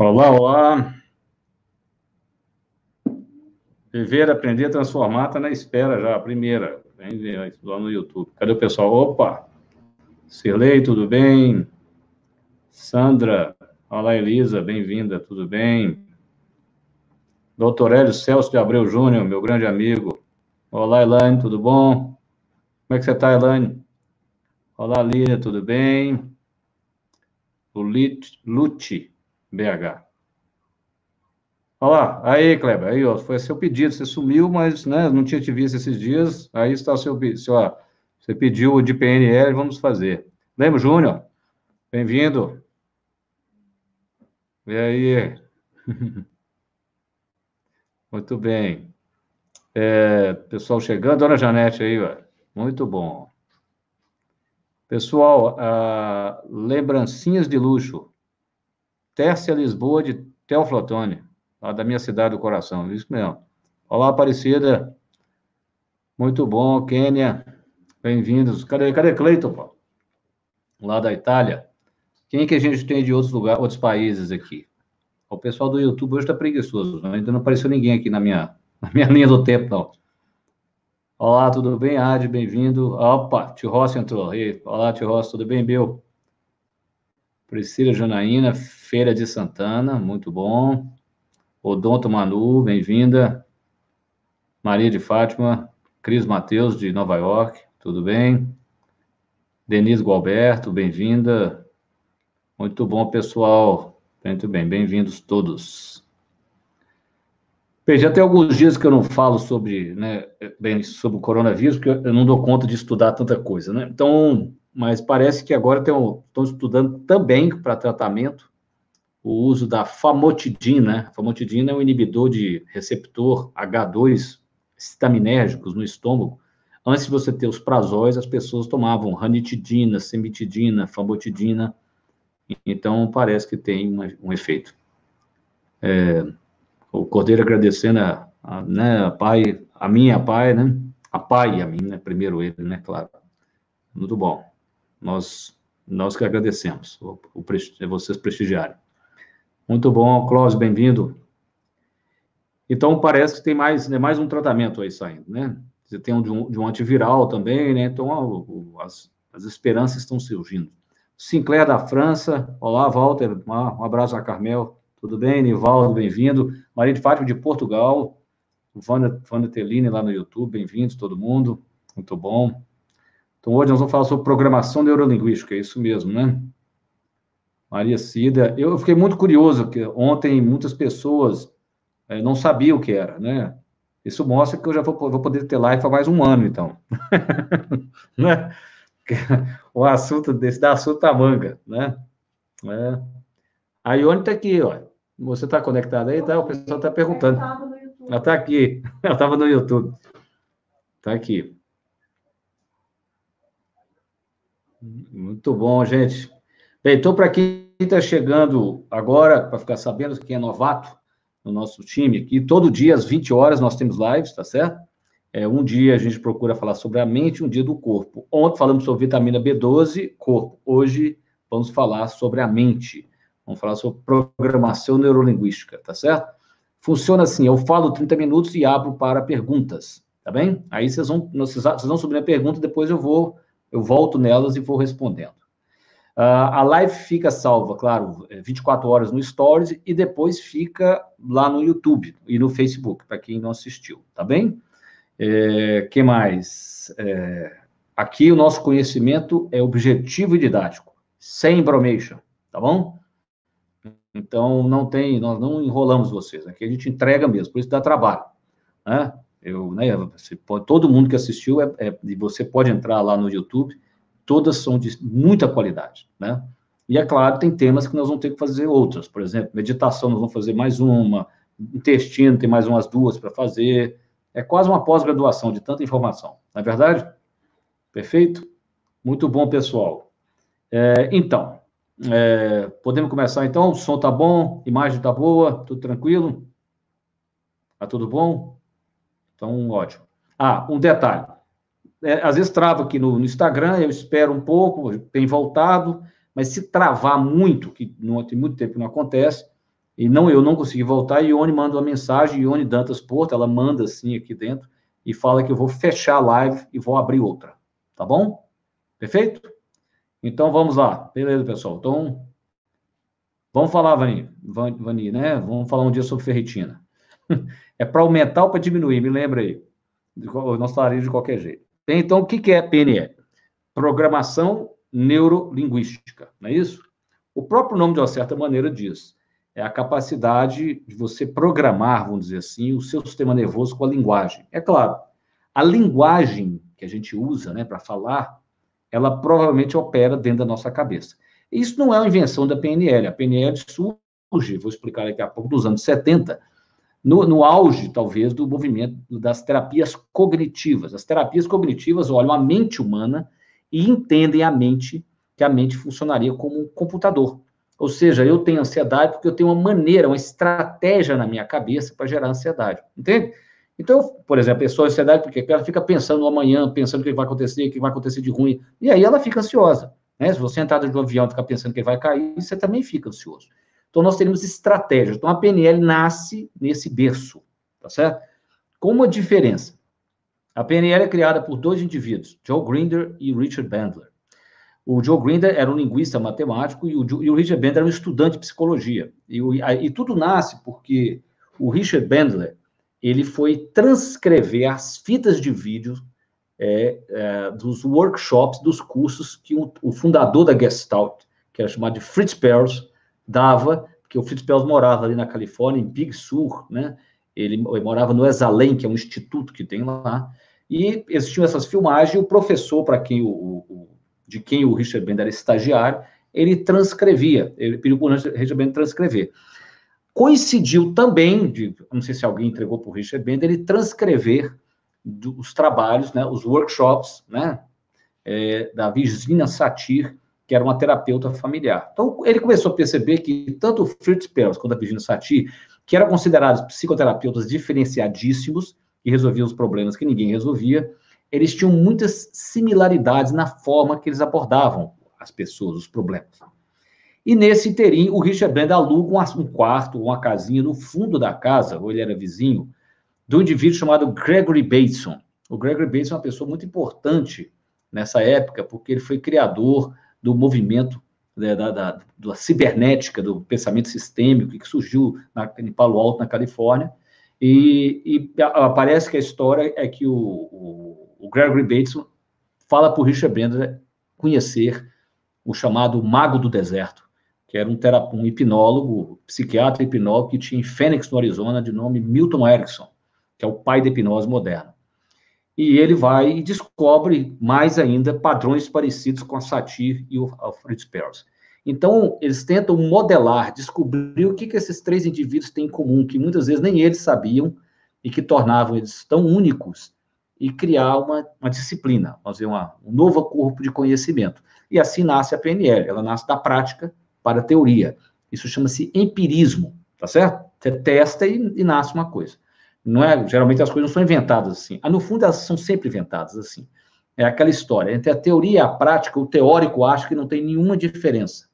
Olá, olá. Viver, aprender, transformar, está na espera já, a primeira. Vem lá no YouTube. Cadê o pessoal? Opa! Cirlei, tudo bem? Sandra, olá, Elisa, bem-vinda, tudo bem? Doutor Hélio Celso de Abreu Júnior, meu grande amigo. Olá, Elaine, tudo bom? Como é que você está, Elaine? Olá, Lília, tudo bem? Lute, BH. Olá, aí, Kleber, aí, ó, foi seu pedido, você sumiu, mas, né, não tinha te visto esses dias, aí está o seu, seu você pediu de PNL, vamos fazer. Lembra, Júnior? Bem-vindo. E aí? Muito bem. É, pessoal chegando, Dona Janete aí, ó. Muito bom. Pessoal, ah, lembrancinhas de luxo. Tércia Lisboa de Teoflotone, lá da minha cidade do coração, isso mesmo. Olá, Aparecida. Muito bom, Quênia. Bem-vindos. Cadê, cadê Cleiton? Lá da Itália. Quem que a gente tem de outros lugares, outros países aqui? O pessoal do YouTube hoje está preguiçoso, né? ainda não apareceu ninguém aqui na minha, na minha linha do tempo, não. Olá, tudo bem, Ad? Bem-vindo. Opa, Tio Rossi entrou. E, olá, Tio Rossi, tudo bem, Bill? Priscila Janaína, Feira de Santana, muito bom. Odonto Manu, bem-vinda. Maria de Fátima, Cris Mateus, de Nova York, tudo bem? Denise Gualberto, bem-vinda. Muito bom, pessoal. Muito bem, bem-vindos todos. Bem, já tem alguns dias que eu não falo sobre, né, bem, sobre o coronavírus, porque eu não dou conta de estudar tanta coisa, né? Então, mas parece que agora estão estudando também para tratamento o uso da famotidina. A famotidina é um inibidor de receptor H2 estaminérgicos no estômago. Antes de você ter os prazóis, as pessoas tomavam ranitidina, semitidina, famotidina. Então, parece que tem um, um efeito. É, o Cordeiro agradecendo a, a, né, a pai, a minha pai, né? A pai e a mim, né? Primeiro ele, né? Claro. Muito bom. Nós, nós que agradecemos o, o vocês prestigiarem. Muito bom, Clóvis, bem-vindo. Então, parece que tem mais, né, mais um tratamento aí saindo, né? Você tem um de, um de um antiviral também, né? Então, o, as, as esperanças estão surgindo. Sinclair da França, olá, Walter, um abraço a Carmel, tudo bem? Nivaldo, bem-vindo. Maria de Fátima de Portugal. Wanda Tellini lá no YouTube, bem-vindos todo mundo. Muito bom. Então, hoje nós vamos falar sobre programação neurolinguística, é isso mesmo, né? Maria Cida. Eu fiquei muito curioso, porque ontem muitas pessoas é, não sabiam o que era, né? Isso mostra que eu já vou, vou poder ter live há mais um ano, então. né? O assunto desse da assunto da manga, né? É. A Ione está aqui, ó. Você está conectado aí, tá? O pessoal está perguntando. Ela está aqui. Ela estava no YouTube. Está aqui. Muito bom, gente. Bem, então, para quem está chegando agora, para ficar sabendo quem é novato no nosso time aqui, todo dia às 20 horas nós temos lives, tá certo? É, um dia a gente procura falar sobre a mente, um dia do corpo. Ontem falamos sobre vitamina B12, corpo. Hoje vamos falar sobre a mente. Vamos falar sobre programação neurolinguística, tá certo? Funciona assim, eu falo 30 minutos e abro para perguntas, tá bem? Aí vocês vão, vocês vão subir a pergunta, depois eu vou, eu volto nelas e vou respondendo. Uh, a live fica salva, claro, 24 é, horas no Stories e depois fica lá no YouTube e no Facebook, para quem não assistiu, tá bem? É, que mais? É, aqui o nosso conhecimento é objetivo e didático, sem bromation, tá bom? Então, não tem, nós não enrolamos vocês. Aqui a gente entrega mesmo, por isso dá trabalho. Né? Eu, né, pode, todo mundo que assistiu, é, é, e você pode entrar lá no YouTube, todas são de muita qualidade, né? E é claro, tem temas que nós vamos ter que fazer outras. Por exemplo, meditação, nós vamos fazer mais uma, intestino, tem mais umas duas para fazer. É quase uma pós-graduação de tanta informação, não é verdade? Perfeito? Muito bom, pessoal. É, então, é, podemos começar então? O som tá bom, imagem tá boa, tudo tranquilo? Tá tudo bom? Então, ótimo. Ah, um detalhe. É, às vezes trava aqui no, no, Instagram, eu espero um pouco, tem voltado, mas se travar muito, que não tem muito tempo não acontece, E não, eu não consegui voltar, e Ione manda uma mensagem, Ione Dantas Porto, ela manda assim aqui dentro, e fala que eu vou fechar a live e vou abrir outra. Tá bom? Perfeito? Então vamos lá. Beleza, pessoal. Então, vamos falar, Vani, Vani, né? Vamos falar um dia sobre ferritina. é para aumentar ou para diminuir? Me lembra aí. Nós falaremos de qualquer jeito. Então, o que é PNL? Programação Neurolinguística, não é isso? O próprio nome, de uma certa maneira, diz é a capacidade de você programar, vamos dizer assim, o seu sistema nervoso com a linguagem. É claro, a linguagem que a gente usa né, para falar, ela provavelmente opera dentro da nossa cabeça. Isso não é uma invenção da PNL. A PNL surge, vou explicar daqui a pouco, nos anos 70, no, no auge, talvez, do movimento das terapias cognitivas. As terapias cognitivas olham a mente humana e entendem a mente, que a mente funcionaria como um computador. Ou seja, eu tenho ansiedade porque eu tenho uma maneira, uma estratégia na minha cabeça para gerar ansiedade. Entende? Então, por exemplo, a pessoa ansiedade porque ela fica pensando amanhã, pensando o que vai acontecer, o que vai acontecer de ruim, e aí ela fica ansiosa. Né? Se você entrar no avião e ficar pensando que vai cair, você também fica ansioso. Então, nós teremos estratégias. Então, a PNL nasce nesse berço, tá certo? Com uma diferença. A PNL é criada por dois indivíduos, Joe Grinder e Richard Bandler. O Joe Grinder era um linguista matemático e o, e o Richard Bandler era um estudante de psicologia. E, o, e tudo nasce porque o Richard Bandler ele foi transcrever as fitas de vídeo é, é, dos workshops, dos cursos que o, o, fundador da Gestalt, que era chamado de Fritz Perls, dava, porque o Fritz Perls morava ali na Califórnia, em Big Sur, né? Ele, ele morava no Exalém, que é um instituto que tem lá, e existiam essas filmagens, e o professor, para quem o, o de quem o Richard Bender era estagiário, ele transcrevia, ele pediu para o Richard Bender transcrever. Coincidiu também, de, não sei se alguém entregou para o Richard Bender, ele transcrever os trabalhos, né, os workshops, né, é, da Virginia Satir, que era uma terapeuta familiar. Então, ele começou a perceber que tanto o Fritz Perls quanto a Virginia Satir, que eram considerados psicoterapeutas diferenciadíssimos, que resolviam os problemas que ninguém resolvia, eles tinham muitas similaridades na forma que eles abordavam as pessoas, os problemas. E nesse interim, o Richard Brand aluga um quarto, uma casinha no fundo da casa, ou ele era vizinho, de um indivíduo chamado Gregory Bateson. O Gregory Bateson é uma pessoa muito importante nessa época, porque ele foi criador do movimento né, da, da, da, cibernética, do pensamento sistêmico, que surgiu na, em Palo Alto, na Califórnia. E, e que a história é que o, o o Gregory Bateson fala para o Richard Bender conhecer o chamado Mago do Deserto, que era um, um hipnólogo, psiquiatra hipnólogo que tinha em Phoenix, no Arizona, de nome Milton Erickson, que é o pai da hipnose moderna. E ele vai e descobre mais ainda padrões parecidos com a Satir e o, Fritz Perls. Então, eles tentam modelar, descobrir o que, que esses três indivíduos têm em comum, que muitas vezes nem eles sabiam e que tornavam eles tão únicos e criar uma, uma disciplina, fazer uma, um novo corpo de conhecimento. E assim nasce a PNL, ela nasce da prática para a teoria. Isso chama-se empirismo, tá certo? Você testa e, e, nasce uma coisa. Não é, geralmente as coisas não são inventadas assim. Ah, no fundo, elas são sempre inventadas assim. É aquela história. Entre a teoria e a prática, o teórico acha que não tem nenhuma diferença.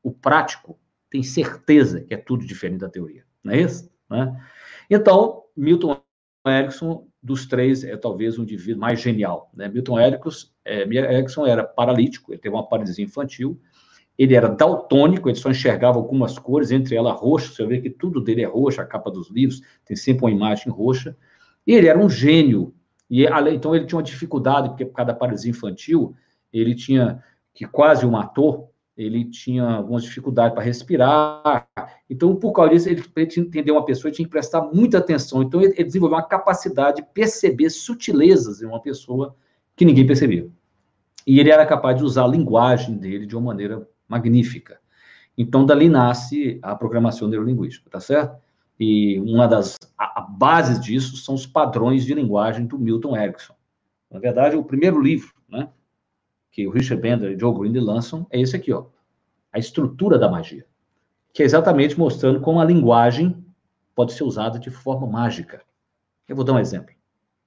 O prático tem certeza que é tudo diferente da teoria. Não é isso? Né? Então, Milton Erickson dos três, é talvez o indivíduo mais genial. Né? Milton Erickson, é, Erickson era paralítico, ele teve uma paralisia infantil, ele era daltônico, ele só enxergava algumas cores, entre elas roxo, você vê que tudo dele é roxo, a capa dos livros tem sempre uma imagem roxa, e ele era um gênio, e então ele tinha uma dificuldade, porque por causa da paralisia infantil, ele tinha, que quase o matou, ele tinha algumas dificuldades para respirar. Então, por causa disso, ele, para entender uma pessoa, tinha que prestar muita atenção. Então, ele, ele, desenvolveu uma capacidade de perceber sutilezas em uma pessoa que ninguém percebia. E ele era capaz de usar a linguagem dele de uma maneira magnífica. Então, dali nasce a programação neurolinguística, tá certo? E uma das bases disso são os padrões de linguagem do Milton Erickson. Na verdade, o primeiro livro, né, que o Richard Bender e Joe Green lançam é esse aqui, ó. A estrutura da magia. Que é exatamente mostrando como a linguagem pode ser usada de forma mágica. Eu vou dar um exemplo.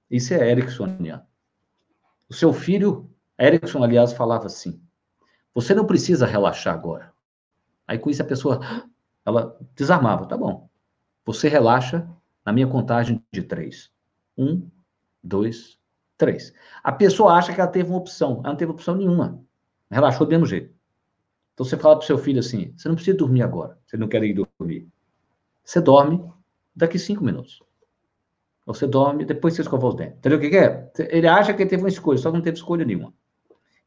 Isso é Ericksoniano. O seu filho, Erickson, aliás, falava assim: você não precisa relaxar agora. Aí com isso a pessoa, Ela desarmava, tá bom. Você relaxa na minha contagem de três. Um, dois, três. A pessoa acha que ela teve uma opção. Ela não teve opção nenhuma. Relaxou do mesmo jeito. Então você fala para seu filho assim: você não precisa dormir agora. Você não quer ir dormir. Você dorme daqui cinco minutos. Você dorme, depois você escova os dentes. Entendeu o que, que é? Ele acha que ele teve uma escolha, só que não teve escolha nenhuma.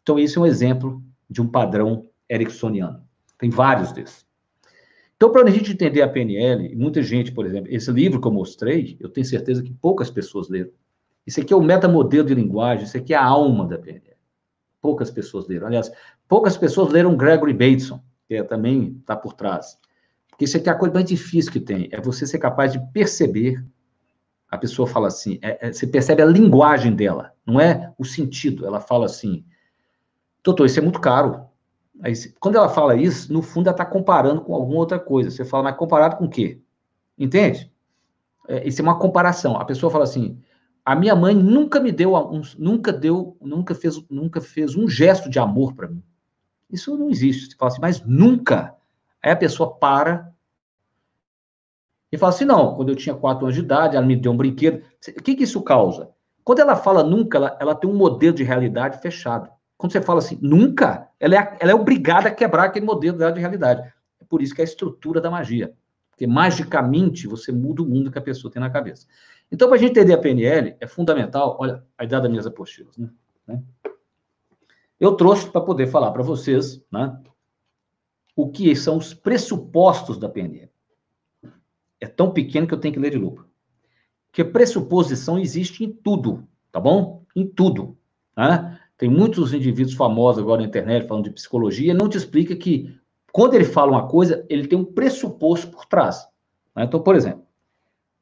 Então, isso é um exemplo de um padrão ericksoniano. Tem vários desses. Então, para a gente entender a PNL, muita gente, por exemplo, esse livro que eu mostrei, eu tenho certeza que poucas pessoas leram. Isso aqui é o metamodelo de linguagem, isso aqui é a alma da PNL. Poucas pessoas leram. Aliás, poucas pessoas leram Gregory Bateson, que é, também está por trás. Porque isso aqui é a coisa mais difícil que tem, é você ser capaz de perceber a pessoa fala assim, é, é, você percebe a linguagem dela, não é o sentido. Ela fala assim, doutor, isso é muito caro. Aí, quando ela fala isso, no fundo ela está comparando com alguma outra coisa. Você fala, mas comparado com o quê? Entende? É, isso é uma comparação. A pessoa fala assim, a minha mãe nunca me deu, um, nunca deu, nunca fez, nunca fez um gesto de amor para mim. Isso não existe. Você fala assim, mas nunca. Aí a pessoa para e fala assim: não, quando eu tinha quatro anos de idade, ela me deu um brinquedo. O que, que isso causa? Quando ela fala nunca, ela, ela tem um modelo de realidade fechado. Quando você fala assim, nunca, ela é, ela é obrigada a quebrar aquele modelo de realidade. É por isso que é a estrutura da magia. Porque magicamente você muda o mundo que a pessoa tem na cabeça. Então, para a gente entender a PNL, é fundamental. Olha, a idade das minhas apostilas, né? Eu trouxe para poder falar para vocês, né? O que são os pressupostos da PNL é tão pequeno que eu tenho que ler de lupa. Que pressuposição existe em tudo, tá bom? Em tudo. Né? Tem muitos indivíduos famosos agora na internet falando de psicologia, não te explica que quando ele fala uma coisa, ele tem um pressuposto por trás. Né? Então, por exemplo,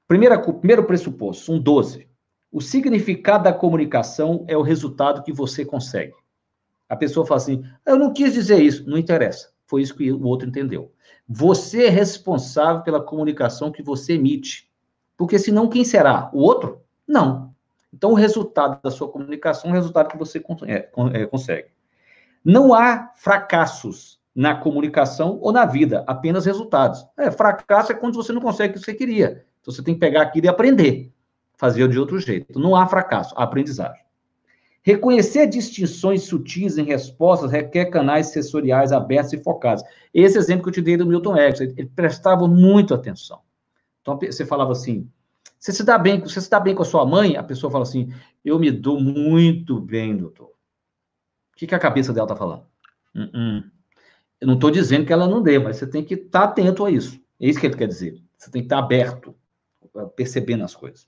primeira, primeiro pressuposto, um 12. O significado da comunicação é o resultado que você consegue. A pessoa fala assim: eu não quis dizer isso, não interessa. Foi isso que o outro entendeu. Você é responsável pela comunicação que você emite. Porque senão quem será? O outro? Não. Então o resultado da sua comunicação é o resultado que você é, é, consegue. Não há fracassos na comunicação ou na vida, apenas resultados. É, fracasso é quando você não consegue o que você queria. Então você tem que pegar aquilo e aprender, fazer de outro jeito. Não há fracasso, há aprendizagem. Reconhecer distinções sutis em respostas requer canais sensoriais abertos e focados. Esse exemplo que eu te dei do Milton Erickson, ele prestava muito atenção. Então, você falava assim, você se dá bem, você se dá bem com a sua mãe? A pessoa fala assim, eu me dou muito bem, doutor. O que, que a cabeça dela está falando? Uh -uh. Eu não estou dizendo que ela não dê, mas você tem que estar tá atento a isso. É isso que ele quer dizer. Você tem que estar tá aberto, percebendo as coisas.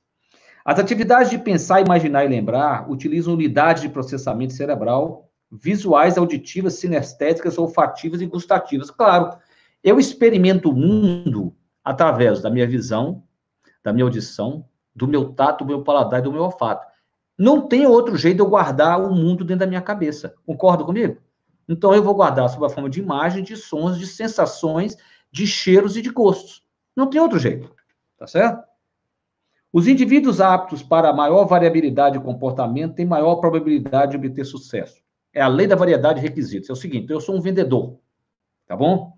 As atividades de pensar, imaginar e lembrar utilizam unidades de processamento cerebral visuais, auditivas, sinestéticas, olfativas e gustativas. Claro, eu experimento o mundo através da minha visão, da minha audição, do meu tato, do meu paladar e do meu olfato. Não tem outro jeito de eu guardar o mundo dentro da minha cabeça. Concorda comigo? Então eu vou guardar sob a forma de imagem, de sons, de sensações, de cheiros e de gostos. Não tem outro jeito. Tá certo? Os indivíduos aptos para maior variabilidade de comportamento têm maior probabilidade de obter sucesso. É a lei da variedade de requisitos. É o seguinte: eu sou um vendedor, tá bom?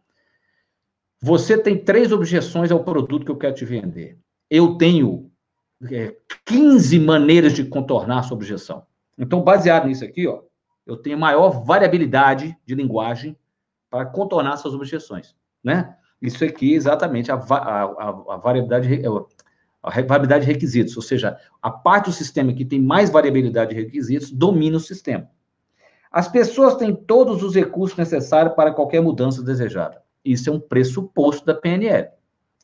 Você tem três objeções ao produto que eu quero te vender. Eu tenho é, 15 maneiras de contornar a sua objeção. Então, baseado nisso aqui, ó, eu tenho maior variabilidade de linguagem para contornar suas objeções, né? Isso aqui exatamente a, a, a, a variabilidade, a variabilidade de requisitos, ou seja, a parte do sistema que tem mais variabilidade de requisitos domina o sistema. As pessoas têm todos os recursos necessários para qualquer mudança desejada. Isso é um pressuposto da PNL,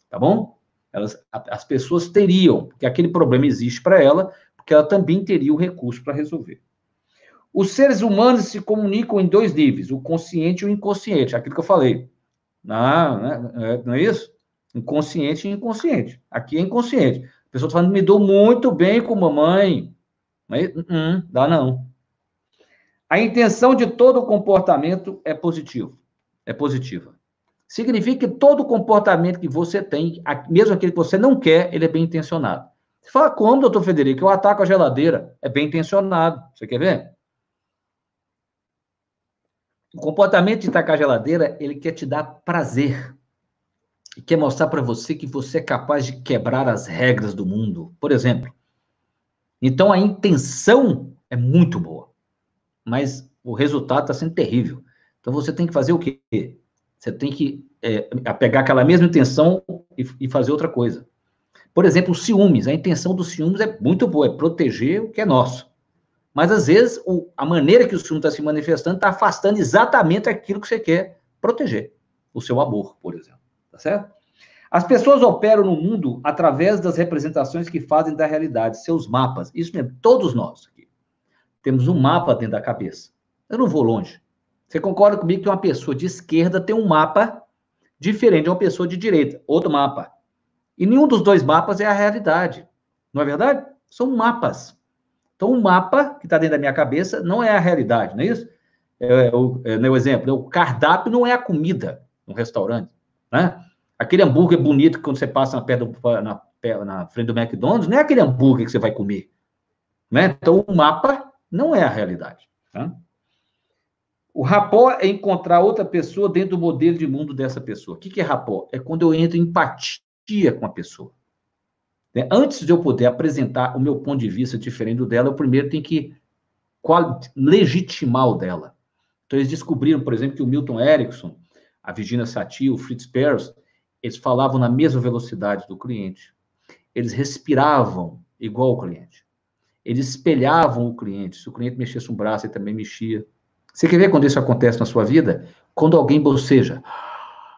tá bom? Elas, as pessoas teriam, porque aquele problema existe para ela, porque ela também teria o recurso para resolver. Os seres humanos se comunicam em dois níveis, o consciente e o inconsciente, aquilo que eu falei. Não, né? não é isso? Inconsciente e inconsciente. Aqui é inconsciente. A pessoa está falando, me dou muito bem com mamãe. Mas, uh -uh, dá não. A intenção de todo comportamento é positivo. É positiva. Significa que todo comportamento que você tem, mesmo aquele que você não quer, ele é bem intencionado. Você fala, como, doutor Federico? Eu ataco a geladeira. É bem intencionado. Você quer ver? O comportamento de atacar a geladeira, ele quer te dar prazer. e quer mostrar para você que você é capaz de quebrar as regras do mundo. Por exemplo. Então a intenção é muito boa, mas o resultado está sendo terrível. Então você tem que fazer o quê? Você tem que é, pegar aquela mesma intenção e, e fazer outra coisa. Por exemplo, os ciúmes. A intenção dos ciúmes é muito boa, é proteger o que é nosso. Mas, às vezes, o, a maneira que o ciúme está se manifestando está afastando exatamente aquilo que você quer proteger. O seu amor, por exemplo. Tá certo? As pessoas operam no mundo através das representações que fazem da realidade, seus mapas. Isso mesmo, todos nós aqui. Temos um mapa dentro da cabeça. Eu não vou longe. Você concorda comigo que uma pessoa de esquerda tem um mapa diferente de uma pessoa de direita, outro mapa. E nenhum dos dois mapas é a realidade. Não é verdade? São mapas. Então, o mapa que está dentro da minha cabeça não é a realidade, não é isso? É, é o, é, né, o exemplo, o cardápio não é a comida no restaurante, né? Aquele hambúrguer bonito que quando você passa na, perna, na, na frente do McDonald's, não é aquele hambúrguer que você vai comer, né? Então, o mapa não é a realidade, tá? O rapó é encontrar outra pessoa dentro do modelo de mundo dessa pessoa. O que é rapó? É quando eu entro em empatia com a pessoa. Né? Antes de eu poder apresentar o meu ponto de vista diferente do dela, eu primeiro tenho que legitimar o dela. Então, eles descobriram, por exemplo, que o Milton Erickson, a Virginia Satir, o Fritz Perls, eles falavam na mesma velocidade do cliente. Eles respiravam igual o cliente. Eles espelhavam o cliente. Se o cliente mexesse um braço, ele também mexia. Você quer ver quando isso acontece na sua vida? Quando alguém boceja.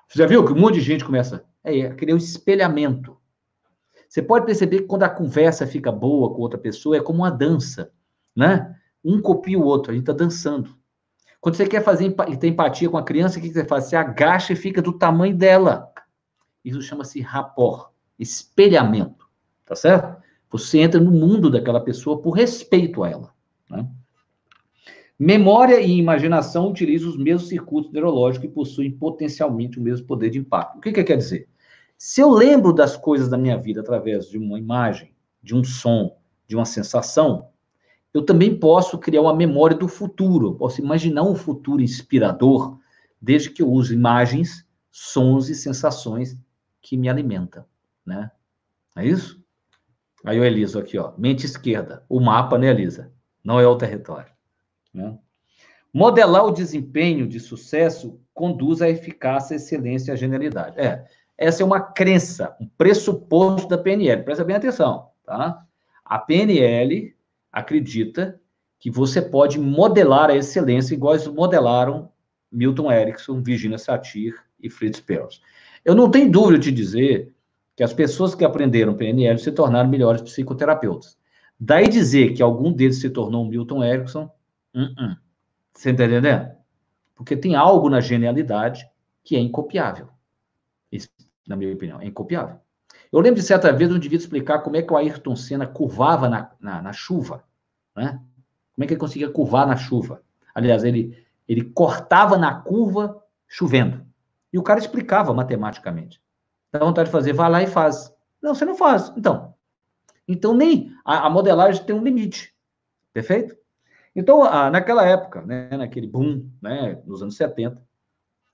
Você já viu que um monte de gente começa? É, é aquele espelhamento. Você pode perceber que quando a conversa fica boa com outra pessoa, é como uma dança, né? Um copia o outro, a gente está dançando. Quando você quer fazer e ter empatia com a criança, o que você faz? Você agacha e fica do tamanho dela. Isso chama-se rapport, espelhamento, tá certo? Você entra no mundo daquela pessoa por respeito a ela. Né? Memória e imaginação utilizam os mesmos circuitos neurológicos e possuem potencialmente o mesmo poder de impacto. O que, que quer dizer? Se eu lembro das coisas da minha vida através de uma imagem, de um som, de uma sensação, eu também posso criar uma memória do futuro. Eu posso imaginar um futuro inspirador, desde que eu use imagens, sons e sensações que me alimentam, né? É isso? Aí o Eliso aqui, ó, mente esquerda. O mapa, né, Elisa? Não é o território. Né? Modelar o desempenho de sucesso conduz à eficácia, excelência e à genialidade. É, essa é uma crença, um pressuposto da PNL. Presta bem atenção, tá? A PNL acredita que você pode modelar a excelência igual modelaram Milton Erickson, Virginia Satir e Fritz Perls. Eu não tenho dúvida de dizer que as pessoas que aprenderam PNL se tornaram melhores psicoterapeutas. Daí dizer que algum deles se tornou Milton Erickson, Uh -uh. Você está entendendo? Porque tem algo na genialidade que é incopiável. Isso, na minha opinião, é incopiável. Eu lembro de certa vez um indivíduo explicar como é que o Ayrton Senna curvava na, na, na chuva, né? Como é que ele conseguia curvar na chuva? Aliás, ele, ele cortava na curva chovendo. E o cara explicava matematicamente. Dá vontade de fazer, vai lá e faz. Não, você não faz. Então. Então, nem a, a modelagem tem um limite. Perfeito? Então, naquela época, né, naquele boom, né, nos anos 70,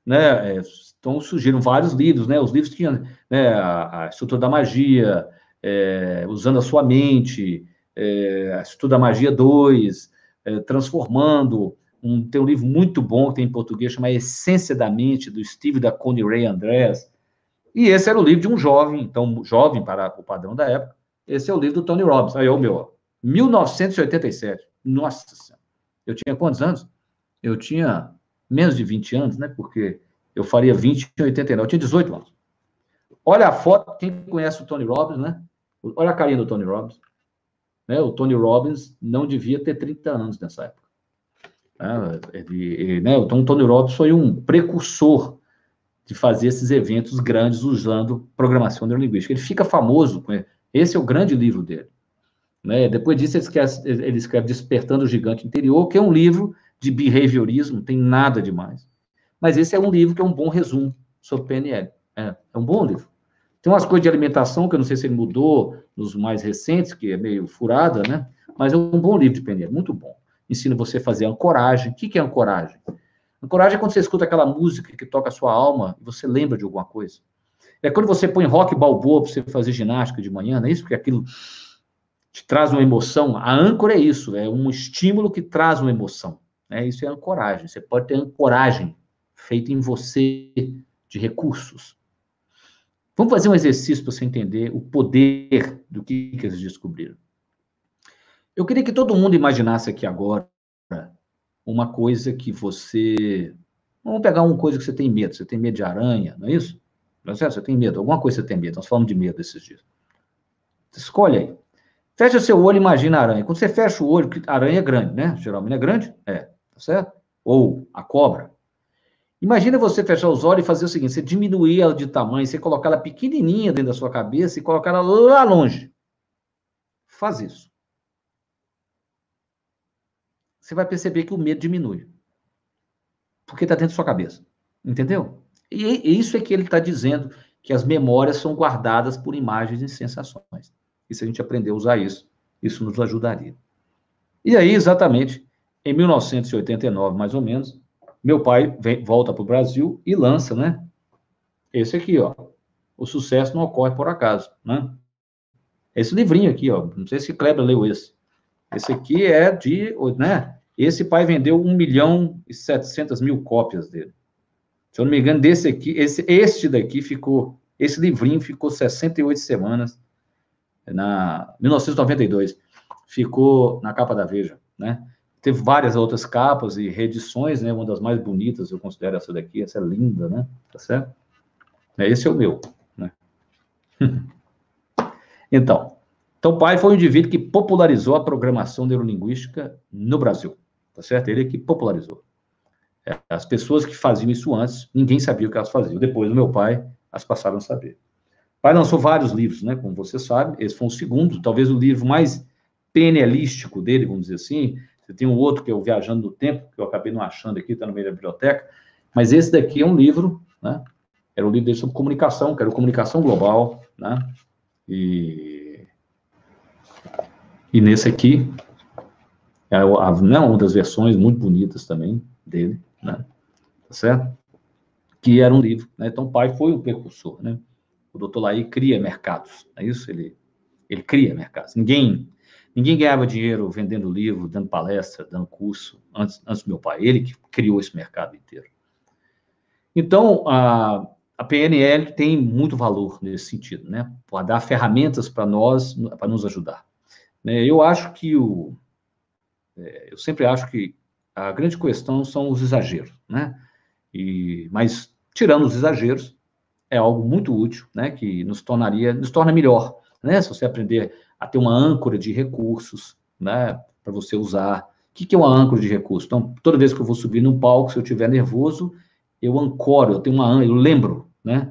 né, é, então surgiram vários livros, né, os livros tinham né, a, a Estrutura da Magia, é, Usando a Sua Mente, é, a Estrutura da Magia 2, é, Transformando, um, tem um livro muito bom que tem em português, chama Essência da Mente, do Steve da Connie Ray Andrés, e esse era o livro de um jovem, então, jovem para o padrão da época, esse é o livro do Tony Robbins, aí, o meu, ó, 1987. Nossa. Eu tinha quantos anos? Eu tinha menos de 20 anos, né? Porque eu faria 20 em 89. Eu tinha 18 anos. Olha a foto, quem conhece o Tony Robbins, né? Olha a carinha do Tony Robbins. Né? O Tony Robbins não devia ter 30 anos nessa época. É, ele, ele, né? Então, o Tony Robbins foi um precursor de fazer esses eventos grandes usando programação neurolinguística. Ele fica famoso, esse é o grande livro dele. Né? Depois disso, ele escreve, ele escreve Despertando o Gigante Interior, que é um livro de behaviorismo, tem nada demais. Mas esse é um livro que é um bom resumo sobre PNL. É, é um bom livro. Tem umas coisas de alimentação que eu não sei se ele mudou nos mais recentes, que é meio furada, né? Mas é um bom livro de PNL, muito bom. Ensina você a fazer ancoragem. O que é ancoragem? Ancoragem é quando você escuta aquela música que toca a sua alma e você lembra de alguma coisa. É quando você põe rock balboa para você fazer ginástica de manhã, não é isso? Porque aquilo te traz uma emoção. A âncora é isso, é um estímulo que traz uma emoção. Né? Isso é ancoragem. Você pode ter ancoragem feita em você de recursos. Vamos fazer um exercício para você entender o poder do que, que eles descobriram. Eu queria que todo mundo imaginasse aqui agora uma coisa que você. Vamos pegar uma coisa que você tem medo. Você tem medo de aranha, não é isso? Certo? Você tem medo. Alguma coisa você tem medo. Nós falamos de medo esses dias. Escolhe aí. Fecha seu olho e imagina a aranha. Quando você fecha o olho, a aranha é grande, né? Geralmente é grande? É, tá certo? Ou a cobra. Imagina você fechar os olhos e fazer o seguinte: você diminuir ela de tamanho, você colocar ela pequenininha dentro da sua cabeça e colocar ela lá longe. Faz isso. Você vai perceber que o medo diminui. Porque está dentro da sua cabeça. Entendeu? E isso é que ele está dizendo que as memórias são guardadas por imagens e sensações. E se a gente aprender a usar isso, isso nos ajudaria. E aí, exatamente, em 1989, mais ou menos, meu pai vem, volta para o Brasil e lança, né? Esse aqui, ó. O sucesso não ocorre por acaso, né? Esse livrinho aqui, ó. Não sei se Kleber leu esse. Esse aqui é de, né? Esse pai vendeu 1 milhão e 700 mil cópias dele. Se eu não me engano, desse aqui, esse, este daqui ficou, esse livrinho ficou 68 semanas, na 1992, ficou na capa da Veja, né? Teve várias outras capas e reedições, né? Uma das mais bonitas, eu considero essa daqui, essa é linda, né? Tá certo? É, esse é o meu, né? então, então, pai foi um indivíduo que popularizou a programação neurolinguística no Brasil, tá certo? Ele é que popularizou. É, as pessoas que faziam isso antes, ninguém sabia o que elas faziam. Depois do meu pai, as passaram a saber. Pai lançou vários livros, né? Como você sabe, esse foi o segundo, talvez o livro mais penelístico dele, vamos dizer assim, você tem um outro que é o Viajando no Tempo, que eu acabei não achando aqui, está no meio da biblioteca. Mas esse daqui é um livro, né? Era um livro dele sobre comunicação, que era comunicação global, né? E, e nesse aqui, é a, né, uma das versões muito bonitas também dele, né? Tá certo? Que era um livro, né? Então, o pai foi o precursor, né? O doutor Laí cria mercados, é isso? Ele, ele cria mercados. Ninguém Ninguém ganhava dinheiro vendendo livro, dando palestra, dando curso, antes, antes do meu pai. Ele que criou esse mercado inteiro. Então, a, a PNL tem muito valor nesse sentido, né? Para dar ferramentas para nós, para nos ajudar. Né? Eu acho que o. É, eu sempre acho que a grande questão são os exageros, né? E, mas, tirando os exageros, é algo muito útil, né? Que nos tornaria, nos torna melhor, né? Se você aprender a ter uma âncora de recursos, né, para você usar. O que, que é uma âncora de recursos? Então, toda vez que eu vou subir num palco, se eu estiver nervoso, eu ancoro, eu tenho uma eu lembro, né?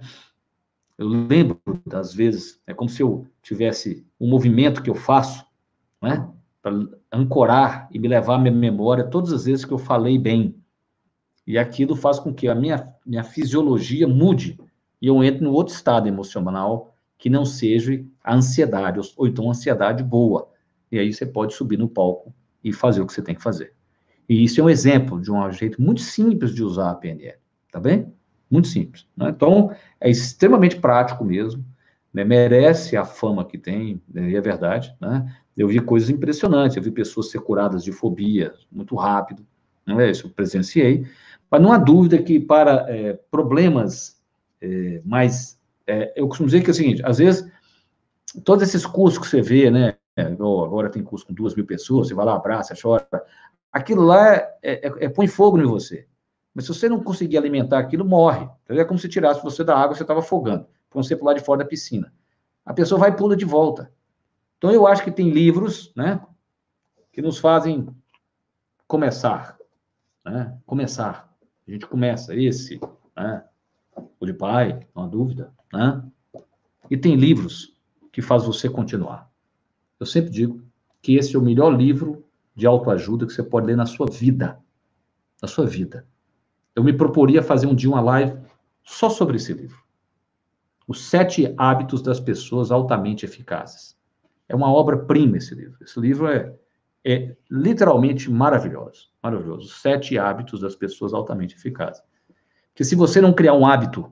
Eu lembro das vezes, é como se eu tivesse um movimento que eu faço, né? Para ancorar e me levar à minha memória todas as vezes que eu falei bem. E aquilo faz com que a minha, minha fisiologia mude e eu entre no outro estado emocional que não seja a ansiedade, ou, então ansiedade boa. E aí você pode subir no palco e fazer o que você tem que fazer. E isso é um exemplo de um jeito muito simples de usar a PNL, tá bem? Muito simples. Né? Então, é extremamente prático mesmo, né? merece a fama que tem, né? e é verdade. Né? Eu vi coisas impressionantes, eu vi pessoas ser curadas de fobia muito rápido, né? isso eu presenciei, mas não há dúvida que para é, problemas é, mais é, eu costumo dizer que é o seguinte, às vezes, todos esses cursos que você vê, né, agora tem curso com duas mil pessoas, você vai lá, abraça, chora, aquilo lá é, é, é, põe fogo em você. Mas se você não conseguir alimentar aquilo, morre. É como se tirasse você da água, você estava afogando, põe você lá de fora da piscina. A pessoa vai e pula de volta. Então, eu acho que tem livros, né, que nos fazem começar, né, começar. A gente começa esse, né, o de pai, não há dúvida, né? E tem livros que faz você continuar. Eu sempre digo que esse é o melhor livro de autoajuda que você pode ler na sua vida. Na sua vida. Eu me proporia fazer um dia uma live só sobre esse livro. Os Sete Hábitos das Pessoas Altamente Eficazes. É uma obra-prima esse livro. Esse livro é, é literalmente maravilhoso. Maravilhoso. Os Sete Hábitos das Pessoas Altamente Eficazes. Porque se você não criar um hábito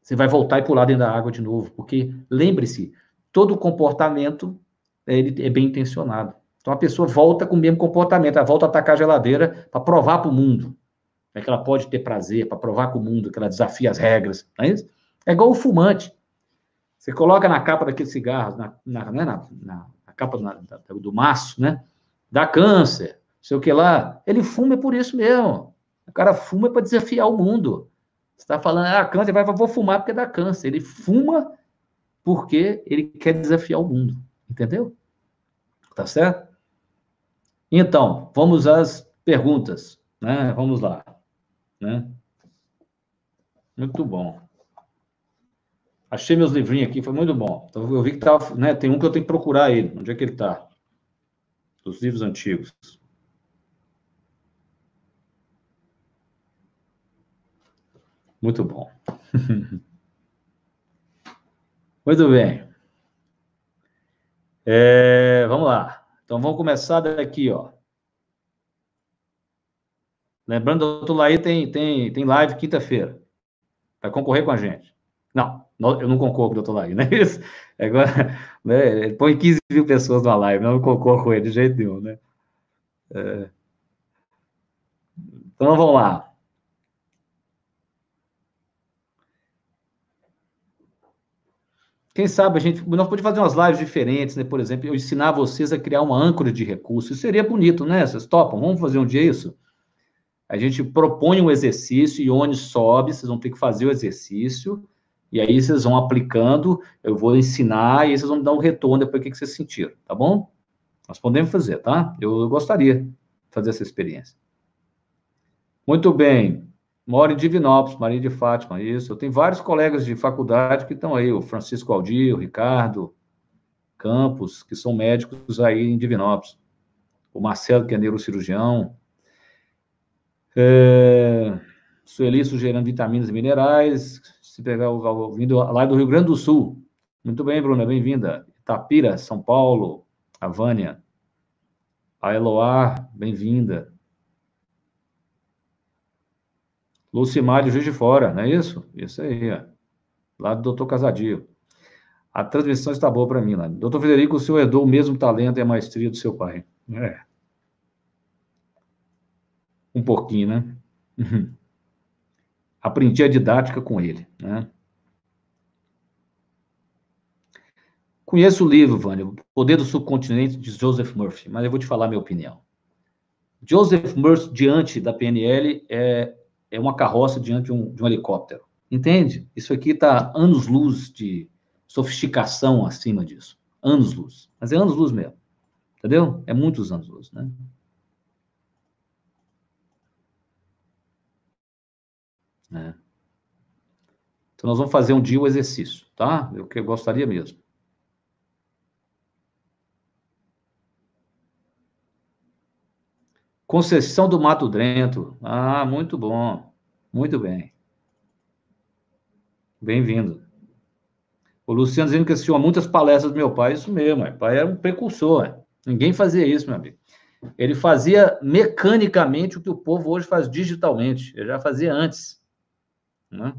você vai voltar e pular dentro da água de novo, porque lembre-se, todo comportamento ele é bem intencionado. Então a pessoa volta com o mesmo comportamento, ela volta a atacar a geladeira para provar para o mundo né, que ela pode ter prazer, para provar para o mundo que ela desafia as regras, não é isso? É igual o fumante. Você coloca na capa daquele cigarro, na, na, né, na, na, capa do, do maço, né? Dá câncer, sei o que lá. Ele fuma por isso mesmo. O cara fuma para desafiar o mundo. Você está falando, ah, câncer, vai, vou fumar porque dá câncer. Ele fuma porque ele quer desafiar o mundo. Entendeu? Tá certo? Então, vamos às perguntas. Né? Vamos lá. Né? Muito bom. Achei meus livrinhos aqui, foi muito bom. Então, eu vi que tava, né, tem um que eu tenho que procurar ele. Onde é que ele está? Os livros antigos. Muito bom. Muito bem. É, vamos lá. Então vamos começar daqui, ó. Lembrando, o doutor Laí tem, tem, tem live quinta-feira. Vai concorrer com a gente. Não, eu não concorro com o doutor Laí, não é isso? Agora, né, ele põe 15 mil pessoas na live, não concorro com ele de jeito nenhum, né? É... Então vamos lá. Quem sabe a gente nós podemos fazer umas lives diferentes, né? Por exemplo, eu ensinar vocês a criar uma âncora de recursos. Isso seria bonito, né? Vocês topam? Vamos fazer um dia isso? A gente propõe um exercício e onde sobe, vocês vão ter que fazer o exercício, e aí vocês vão aplicando, eu vou ensinar, e aí vocês vão dar um retorno depois o que vocês sentiram, tá bom? Nós podemos fazer, tá? Eu gostaria de fazer essa experiência. Muito bem. Moro em Divinópolis, Maria de Fátima, isso. Eu tenho vários colegas de faculdade que estão aí, o Francisco Aldir, o Ricardo Campos, que são médicos aí em Divinópolis. O Marcelo, que é neurocirurgião. É... Sueli sugerindo vitaminas e minerais. Se pegar o vindo lá do Rio Grande do Sul. Muito bem, Bruna, bem-vinda. Itapira, São Paulo. A Vânia. A Eloá, bem-vinda. Lucimar de Juiz de Fora, não é isso? Isso aí, ó. Lá do doutor Casadio. A transmissão está boa para mim lá. Doutor Federico, o senhor herdou o mesmo talento e a maestria do seu pai. É. Um pouquinho, né? Aprendi a didática com ele, né? Conheço o livro, Vânia, O Poder do Subcontinente, de Joseph Murphy, mas eu vou te falar a minha opinião. Joseph Murphy, diante da PNL, é é uma carroça diante de um, de um helicóptero. Entende? Isso aqui está anos-luz de sofisticação acima disso. Anos-luz. Mas é anos-luz mesmo. Entendeu? É muitos anos-luz, né? É. Então, nós vamos fazer um dia o exercício, tá? Eu que gostaria mesmo. Conceição do Mato Drento. Ah, muito bom. Muito bem. Bem-vindo. O Luciano dizendo que assistiu a muitas palestras do meu pai. Isso mesmo, meu pai era um precursor. Ninguém fazia isso, meu amigo. Ele fazia mecanicamente o que o povo hoje faz digitalmente. Ele já fazia antes. Né?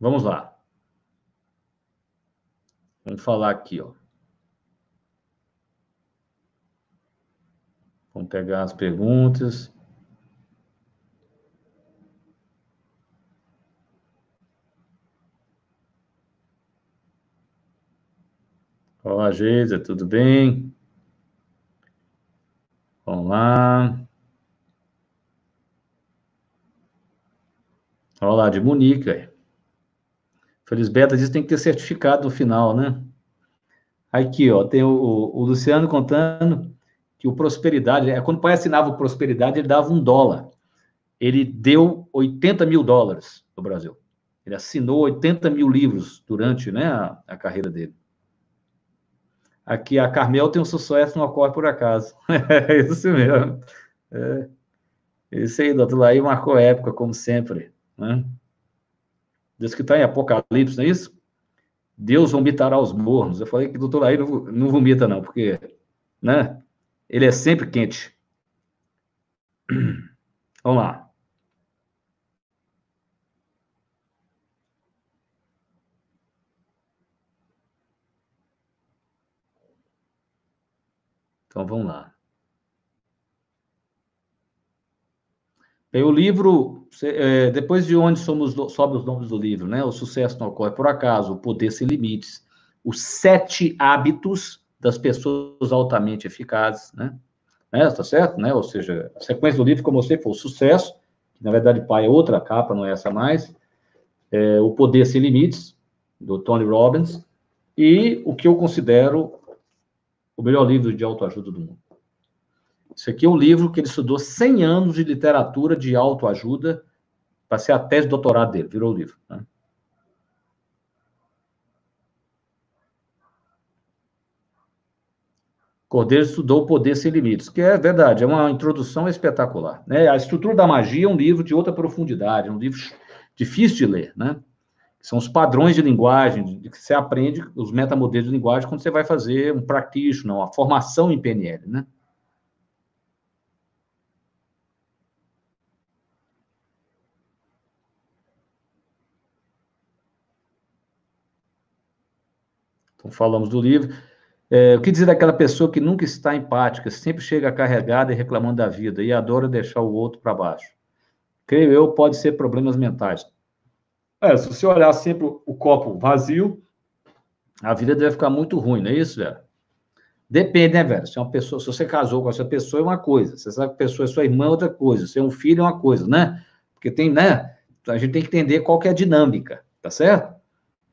Vamos lá. Vamos falar aqui, ó. Vamos pegar as perguntas. Olá, Geisa, tudo bem? Vamos lá. Olá, de Munique. Felisberta diz que tem que ter certificado no final, né? Aqui, ó, tem o, o, Luciano contando que o Prosperidade, é, quando o pai assinava o Prosperidade, ele dava um dólar. Ele deu 80 mil dólares no Brasil. Ele assinou 80 mil livros durante né, a, a carreira dele. Aqui, a Carmel tem um sucesso, não ocorre por acaso. é isso mesmo. É. Isso aí, doutor Laí marcou época, como sempre. Né? Diz que está em Apocalipse, não é isso? Deus vomitará os mornos. Eu falei que o doutor Laí não, não vomita, não, porque, né? Ele é sempre quente. Vamos lá. Então vamos lá. Bem, o livro, é, depois de onde somos sobe os nomes do livro, né? O sucesso não ocorre por acaso, o poder sem limites, os sete hábitos das pessoas altamente eficazes, né? né? Tá certo, né? Ou seja, a sequência do livro, como eu sei, foi o sucesso, que na verdade pai é outra capa, não é essa mais. É, o poder sem limites do Tony Robbins e o que eu considero o melhor livro de autoajuda do mundo. Isso aqui é um livro que ele estudou 100 anos de literatura de autoajuda para ser a tese de doutorado dele, virou o livro. Né? Cordeiro estudou o Poder Sem Limites, que é verdade, é uma introdução espetacular. Né? A Estrutura da Magia é um livro de outra profundidade, é um livro difícil de ler, né? São os padrões de linguagem que você aprende, os metamodelos de linguagem, quando você vai fazer um practitioner, uma formação em PNL, né? Falamos do livro. É, o que dizer daquela pessoa que nunca está empática, sempre chega carregada e reclamando da vida e adora deixar o outro para baixo? Creio eu, pode ser problemas mentais. É, se você olhar sempre o copo vazio, a vida deve ficar muito ruim, não é isso, velho? Depende, né, velho? Se, é uma pessoa, se você casou com essa pessoa, é uma coisa. Se essa pessoa é sua irmã, é outra coisa. Se é um filho, é uma coisa, né? Porque tem, né? A gente tem que entender qual que é a dinâmica, tá certo?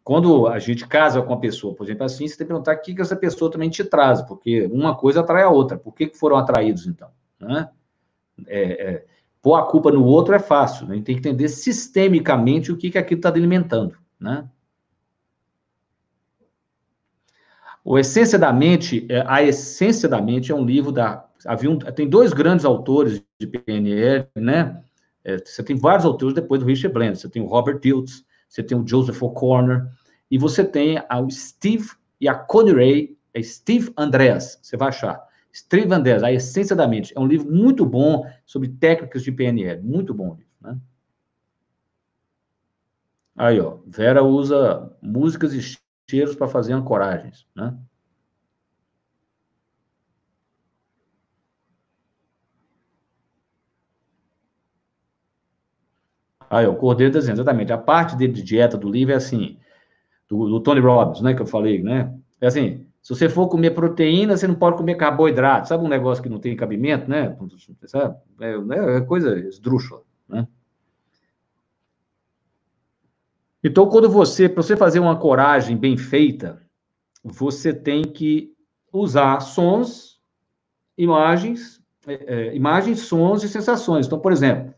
Quando a gente casa com uma pessoa, por exemplo, assim, você tem que perguntar o que, que essa pessoa também te traz, porque uma coisa atrai a outra. Por que, que foram atraídos, então? Né? É, é, pôr a culpa no outro é fácil, né? a gente tem que entender sistemicamente o que, que aquilo está alimentando, né? O Essência da Mente, é, a Essência da Mente é um livro da. Havia um, tem dois grandes autores de PNL, né? É, você tem vários autores depois do Richard Blend. Você tem o Robert Tilts, você tem o Joseph O'Connor, e você tem o Steve e a Connie Ray, é Steve Andreas, você vai achar. Steve Andreas, A Essência da Mente. É um livro muito bom sobre técnicas de PNL. Muito bom livro, né? Aí, ó. Vera usa músicas e cheiros para fazer ancoragens, né? Aí, o Cordeiro está exatamente, a parte de dieta do livro é assim, do, do Tony Robbins, né, que eu falei, né? É assim, se você for comer proteína, você não pode comer carboidrato. Sabe um negócio que não tem cabimento, né? Sabe? É, né? é coisa esdrúxula, né? Então, quando você, para você fazer uma coragem bem feita, você tem que usar sons, imagens, é, é, imagens, sons e sensações. Então, por exemplo,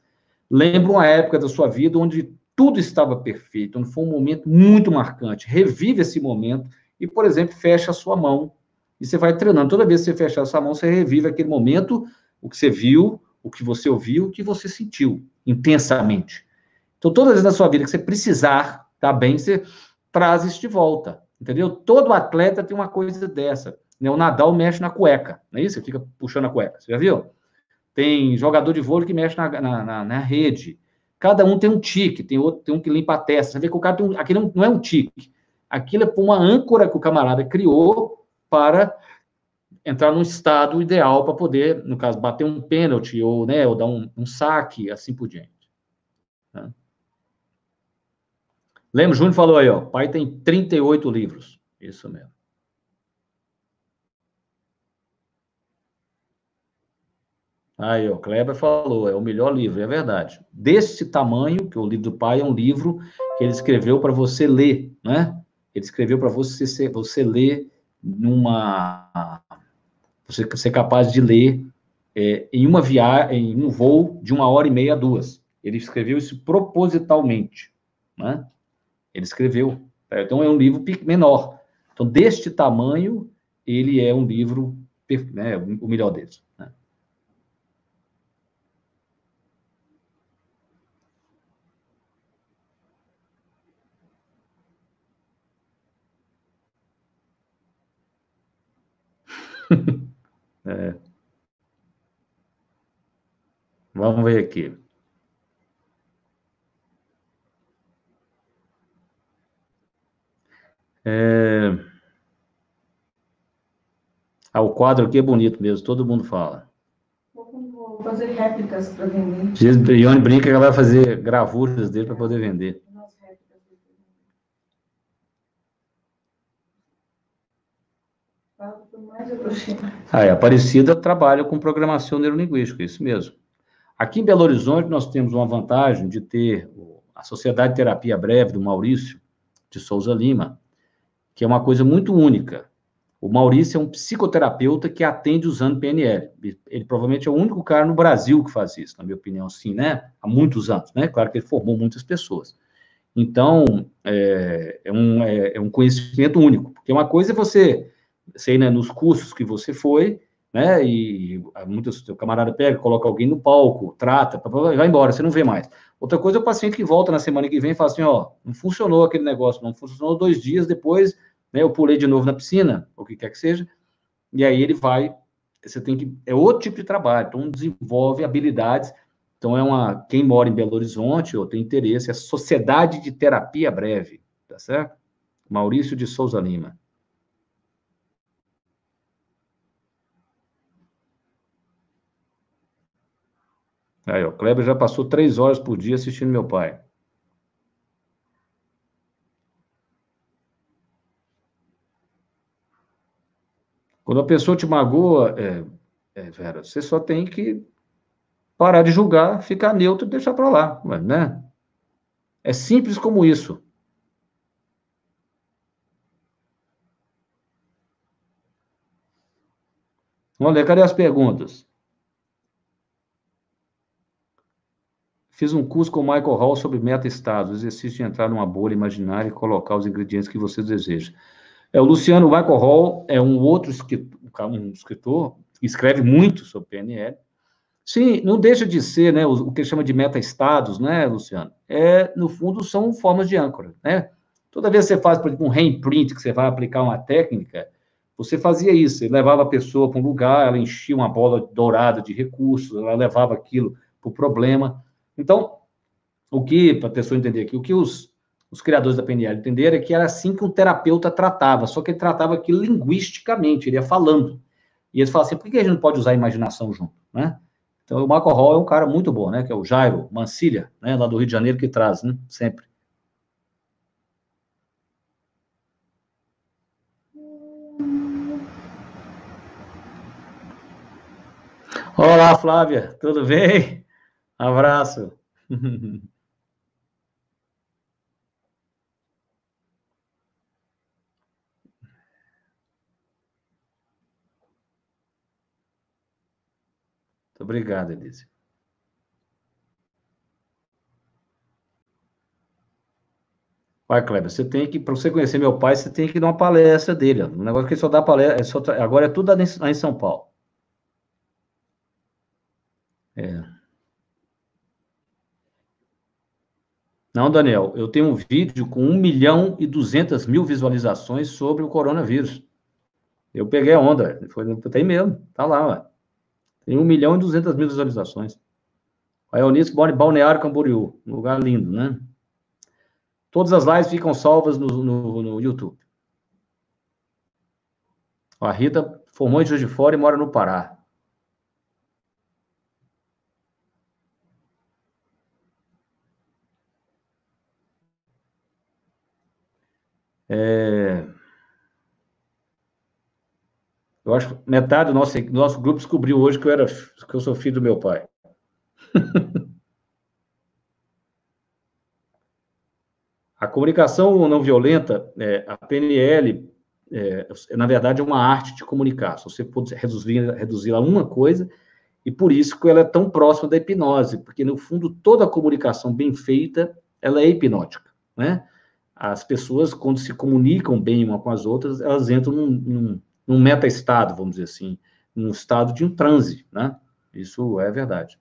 lembra uma época da sua vida onde tudo estava perfeito, foi um momento muito marcante. Revive esse momento e, por exemplo, fecha a sua mão e você vai treinando. Toda vez que você fechar a sua mão, você revive aquele momento, o que você viu, o que você ouviu, o que você sentiu intensamente. Então, todas as na sua vida que você precisar tá bem, você traz isso de volta, entendeu? Todo atleta tem uma coisa dessa. Né? O Nadal mexe na cueca, não é isso? Ele fica puxando a cueca, você já viu? Tem jogador de vôlei que mexe na, na, na, na rede. Cada um tem um tique, tem outro, tem um que limpa a testa. Você vê que o cara tem um, aqui não, é um tique, Aquilo é uma âncora que o camarada criou para entrar num estado ideal para poder, no caso, bater um pênalti ou, né, ou dar um, um saque, assim por diante. Né? Lembra, Júnior falou aí, ó, pai tem 38 livros. Isso mesmo. Aí, o Kleber falou, é o melhor livro, é verdade. Desse tamanho, que o livro do pai é um livro que ele escreveu para você ler, né? Ele escreveu para você, você ler numa. Você ser capaz de ler é, em uma viagem, em um voo de uma hora e meia a duas. Ele escreveu isso propositalmente. Né? Ele escreveu. Então, é um livro menor. Então, deste tamanho, ele é um livro, né, o melhor deles. é. Vamos ver aqui. É... Ah, o quadro aqui é bonito mesmo, todo mundo fala. Vou fazer réplicas para vender. Ione brinca que ela vai fazer gravuras dele para poder vender. Ah, é, Aparecida trabalha com programação neurolinguística, isso mesmo. Aqui em Belo Horizonte, nós temos uma vantagem de ter a Sociedade de Terapia Breve, do Maurício de Souza Lima, que é uma coisa muito única. O Maurício é um psicoterapeuta que atende usando PNL. Ele provavelmente é o único cara no Brasil que faz isso, na minha opinião, sim, né? Há muitos anos, né? Claro que ele formou muitas pessoas. Então, é, é, um, é, é um conhecimento único. Porque uma coisa é você sei, né, nos cursos que você foi, né, e muitos, o camarada pega, coloca alguém no palco, trata, vai embora, você não vê mais. Outra coisa é o paciente que volta na semana que vem e fala assim, ó, não funcionou aquele negócio, não funcionou dois dias depois, né, eu pulei de novo na piscina, ou o que quer que seja, e aí ele vai, você tem que, é outro tipo de trabalho, então desenvolve habilidades, então é uma, quem mora em Belo Horizonte ou tem interesse, é Sociedade de Terapia Breve, tá certo? Maurício de Souza Lima. Aí, o Kleber já passou três horas por dia assistindo meu pai. Quando a pessoa te magoa, é, é, Vera, você só tem que parar de julgar, ficar neutro e deixar para lá, né? É simples como isso. Vamos ler, cadê as perguntas? Fiz um curso com o Michael Hall sobre meta-estados, exercício de entrar numa bolha imaginária e colocar os ingredientes que você deseja. É, o Luciano Michael Hall é um outro escritor, um escritor escreve muito sobre PNL. Sim, não deixa de ser né, o, o que chama de meta-estados, né, Luciano? É, no fundo, são formas de âncora, né? Toda vez que você faz, por exemplo, um reimprint, que você vai aplicar uma técnica, você fazia isso, você levava a pessoa para um lugar, ela enchia uma bola dourada de recursos, ela levava aquilo para o problema. Então, o que, para a pessoa entender aqui, o que os, os criadores da PNL entenderam é que era assim que um terapeuta tratava, só que ele tratava aqui linguisticamente, ele ia falando. E eles falam assim, por que a gente não pode usar a imaginação junto, né? Então, o Marco Hall é um cara muito bom, né? Que é o Jairo Mancilha, né? Lá do Rio de Janeiro, que traz, né? Sempre. Olá, Flávia, tudo bem? Abraço. Muito obrigado, Elise. Vai, Kleber, você tem que, para você conhecer meu pai, você tem que dar uma palestra dele. Ó. Um negócio que ele só dá palestra, é só, agora é tudo lá em São Paulo. É. Não, Daniel, eu tenho um vídeo com 1 milhão e 200 mil visualizações sobre o coronavírus. Eu peguei a onda, foi, tem mesmo, tá lá, ué. Tem 1 milhão e 200 mil visualizações. A Eunice Balneário Camboriú, um lugar lindo, né? Todas as lives ficam salvas no, no, no YouTube. A Rita formou em Juiz de Fora e mora no Pará. É... Eu acho que metade do nosso, do nosso grupo descobriu hoje que eu, era, que eu sou filho do meu pai. a comunicação não violenta, é, a PNL, é, na verdade, é uma arte de comunicar. Se você pode reduzir, reduzir a uma coisa, e por isso que ela é tão próxima da hipnose, porque, no fundo, toda a comunicação bem feita, ela é hipnótica, né? As pessoas, quando se comunicam bem uma com as outras, elas entram num, num, num meta-estado, vamos dizer assim, num estado de um transe, né? Isso é verdade.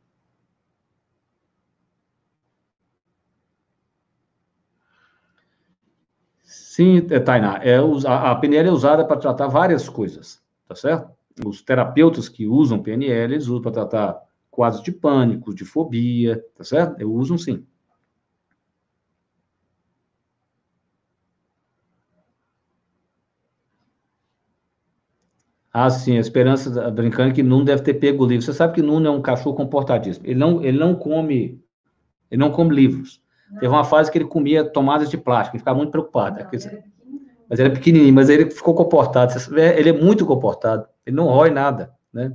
Sim, é, Tainá, é, a PNL é usada para tratar várias coisas, tá certo? Os terapeutas que usam PNL, eles usam para tratar quadros de pânico, de fobia, tá certo? Eu uso sim. Ah, sim, a esperança, brincando que Nuno deve ter pego o livro. Você sabe que Nuno é um cachorro comportadíssimo. Ele não, ele não come, ele não come livros. Não. Teve uma fase que ele comia tomadas de plástico, ele ficava muito preocupado. Não, mas ele é pequenininho, mas ele ficou comportado. Ele é muito comportado. Ele não rói nada, né?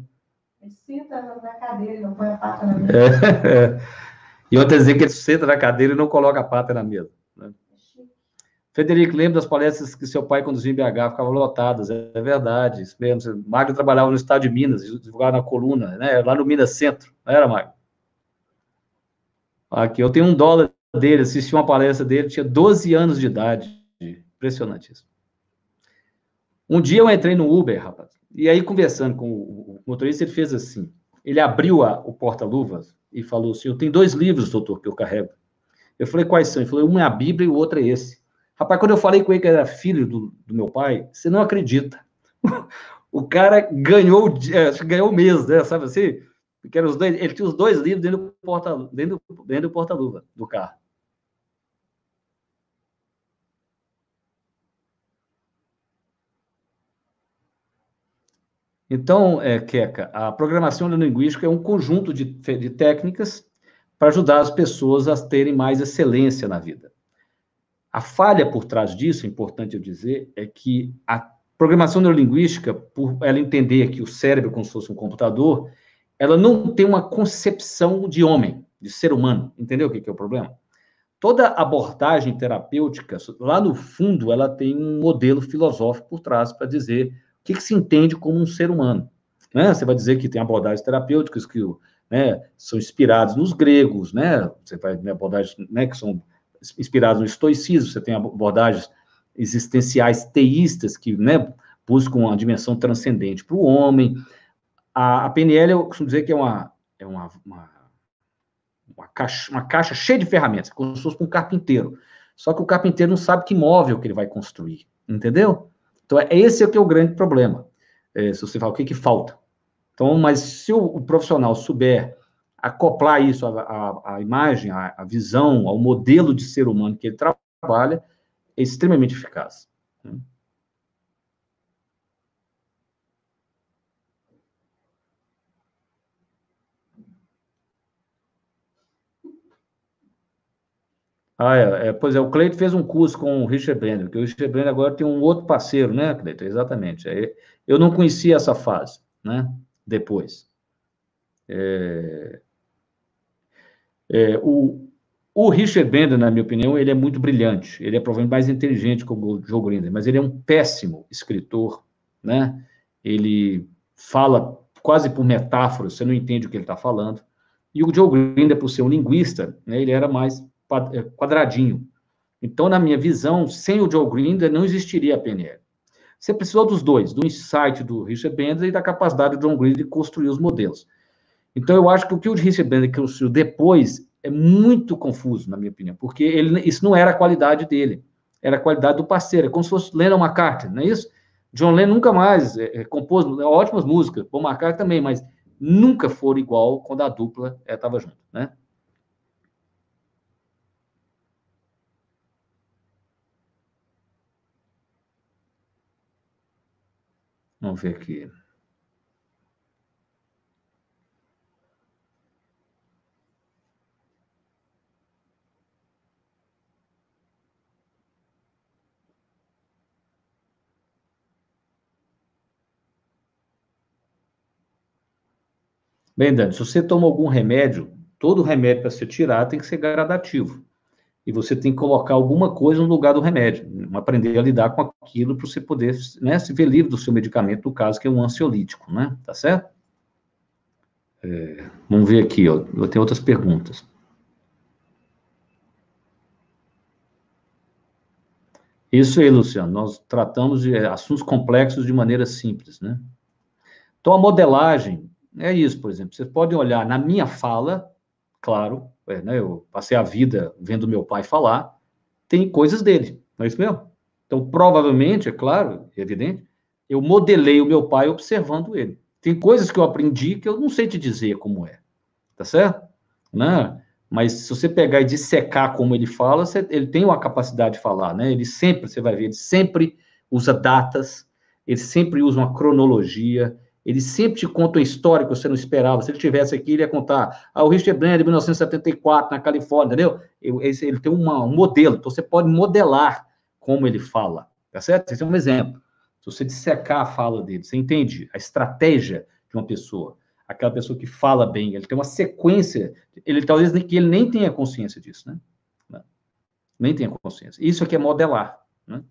Ele senta na cadeira, não põe a pata na mesa. É, é. E outra dizer que ele senta na cadeira e não coloca a pata na mesa. Frederico, lembra das palestras que seu pai conduzia em BH, ficavam lotadas, é verdade, isso mesmo. Magno trabalhava no estado de Minas, divulgava na coluna, né? lá no Minas Centro, não era, Magno? Aqui, eu tenho um dólar dele, assisti uma palestra dele, tinha 12 anos de idade, impressionante isso. Um dia eu entrei no Uber, rapaz, e aí conversando com o motorista, ele fez assim, ele abriu a, o porta-luvas e falou assim, eu tenho dois livros, doutor, que eu carrego. Eu falei, quais são? Ele falou, um é a Bíblia e o outro é esse. Rapaz, quando eu falei com ele que era filho do, do meu pai, você não acredita. o cara ganhou, é, ganhou mês, né? Sabe assim? Porque os dois, ele tinha os dois livros dentro do porta-luva dentro, dentro do, porta do carro. Então, é, Keka, a programação linguística é um conjunto de, de técnicas para ajudar as pessoas a terem mais excelência na vida. A falha por trás disso, é importante eu dizer, é que a programação neurolinguística, por ela entender que o cérebro é como se fosse um computador, ela não tem uma concepção de homem, de ser humano. Entendeu o que é o problema? Toda abordagem terapêutica, lá no fundo, ela tem um modelo filosófico por trás para dizer o que, que, se entende como um ser humano. Né? Você vai dizer que tem abordagens terapêuticas que né, são inspiradas nos gregos, né? Você vai ter abordagens né, que são inspirados no estoicismo, você tem abordagens existenciais teístas que né, buscam uma dimensão transcendente para o homem. A, a, PNL, eu costumo dizer que é uma, é uma, uma, uma, caixa, uma caixa cheia de ferramentas, como se fosse um carpinteiro. Só que o carpinteiro não sabe que móvel que ele vai construir, entendeu? Então, é, esse é, que é o grande problema. É, se você fala, o que, que falta? Então, mas se o, o profissional souber acoplar isso à, à, à imagem, à, à, visão, ao modelo de ser humano que ele trabalha, é extremamente eficaz. Né? Ah, é, é, pois é, o Cleito fez um curso com o Richard Brenner, que o Richard Brenner agora tem um outro parceiro, né, Cleito? Exatamente. É, eu não conhecia essa fase, né, depois. É, é, o, o Richard Bender, na minha opinião, ele é muito brilhante. Ele é provavelmente mais inteligente que o Joe Grinder, mas ele é um péssimo escritor, né? Ele fala quase por metáfora, você não entende o que ele está falando. E o Joe Grinder, por ser um linguista, né, ele era mais é, quadradinho. Então, na minha visão, sem o Joe Grinder, não existiria a PNL. Você precisou dos dois, do insight do Richard Bender e da capacidade do John Grinder de construir os modelos. Então, eu acho que o que o Richard Bender construiu depois é muito confuso, na minha opinião, porque ele, isso não era a qualidade dele, era a qualidade do parceiro, é como se fosse Lennon McCartney, não é isso? John Lennon nunca mais é, é, compôs ótimas músicas, Paul McCartney também, mas nunca foram igual quando a dupla estava é, junto, né? Vamos ver aqui. Bem, Dani, se você toma algum remédio, todo remédio para você tirar tem que ser gradativo. E você tem que colocar alguma coisa no lugar do remédio, aprender a lidar com aquilo para você poder né, se ver livre do seu medicamento, no caso que é um ansiolítico, né? Tá certo? É, vamos ver aqui, ó. Eu outras perguntas. Isso aí, Luciano. Nós tratamos de assuntos complexos de maneira simples, né? Então, a modelagem é isso, por exemplo. Vocês podem olhar na minha fala, claro, é, né, eu passei a vida vendo meu pai falar, tem coisas dele, não é isso mesmo? Então, provavelmente, é claro, é evidente, eu modelei o meu pai observando ele. Tem coisas que eu aprendi que eu não sei te dizer como é. tá certo? Né? Mas se você pegar e dissecar como ele fala, você, ele tem uma capacidade de falar, né? Ele sempre, você vai ver, ele sempre usa datas, ele sempre usa uma cronologia, ele sempre te conta uma história que você não esperava. Se ele tivesse aqui, ele ia contar. Ah, o Richard Brand, 1974, na Califórnia, entendeu? Ele, tem uma, um modelo, então você pode modelar como ele fala, tá certo? Esse é um exemplo. Se você dissecar a fala dele, você entende a estratégia de uma pessoa aquela pessoa que fala bem, ele tem uma sequência, ele talvez que ele nem tenha consciência disso, né? Nem tenha consciência. Isso aqui é modelar, né?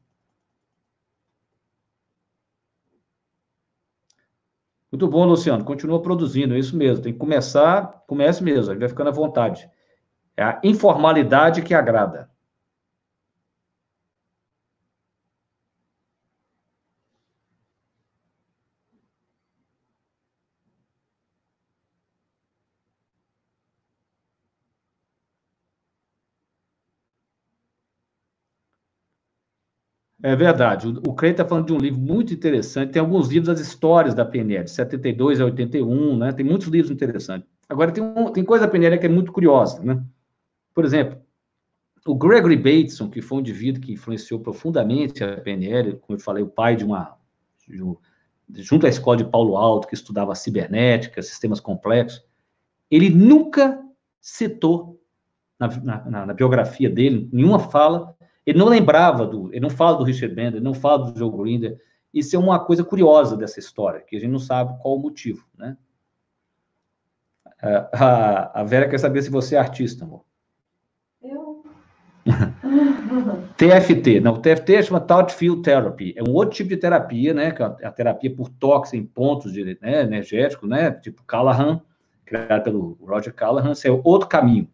Muito bom, Luciano. Continua produzindo, é isso mesmo. Tem que começar, comece mesmo, ele vai ficando à vontade. É a informalidade que agrada. É verdade. O, Creio está falando de um livro muito interessante. Tem alguns livros das histórias da PNL, de 72 a 81, né? Tem muitos livros interessantes. Agora, tem, um, tem coisa da PNL que é muito curiosa, né? Por exemplo, o Gregory Bateson, que foi um indivíduo que influenciou profundamente a PNL, como eu falei, o pai de uma. De, junto à escola de Paulo Alto, que estudava cibernética, sistemas complexos, ele nunca citou na, na, na biografia dele, nenhuma fala, ele não lembrava do, ele não fala do Richard Bender, ele não fala do Joe Grinder. Isso é uma coisa curiosa dessa história, que a gente não sabe qual o motivo, né? A, a Vera quer saber se você é artista, amor. Eu? TFT, não, TFT chama Touch Field Therapy, é um outro tipo de terapia, né, que é a terapia por toque em pontos de, né, energéticos, né, tipo Callahan, criado pelo Roger Callahan, é outro caminho,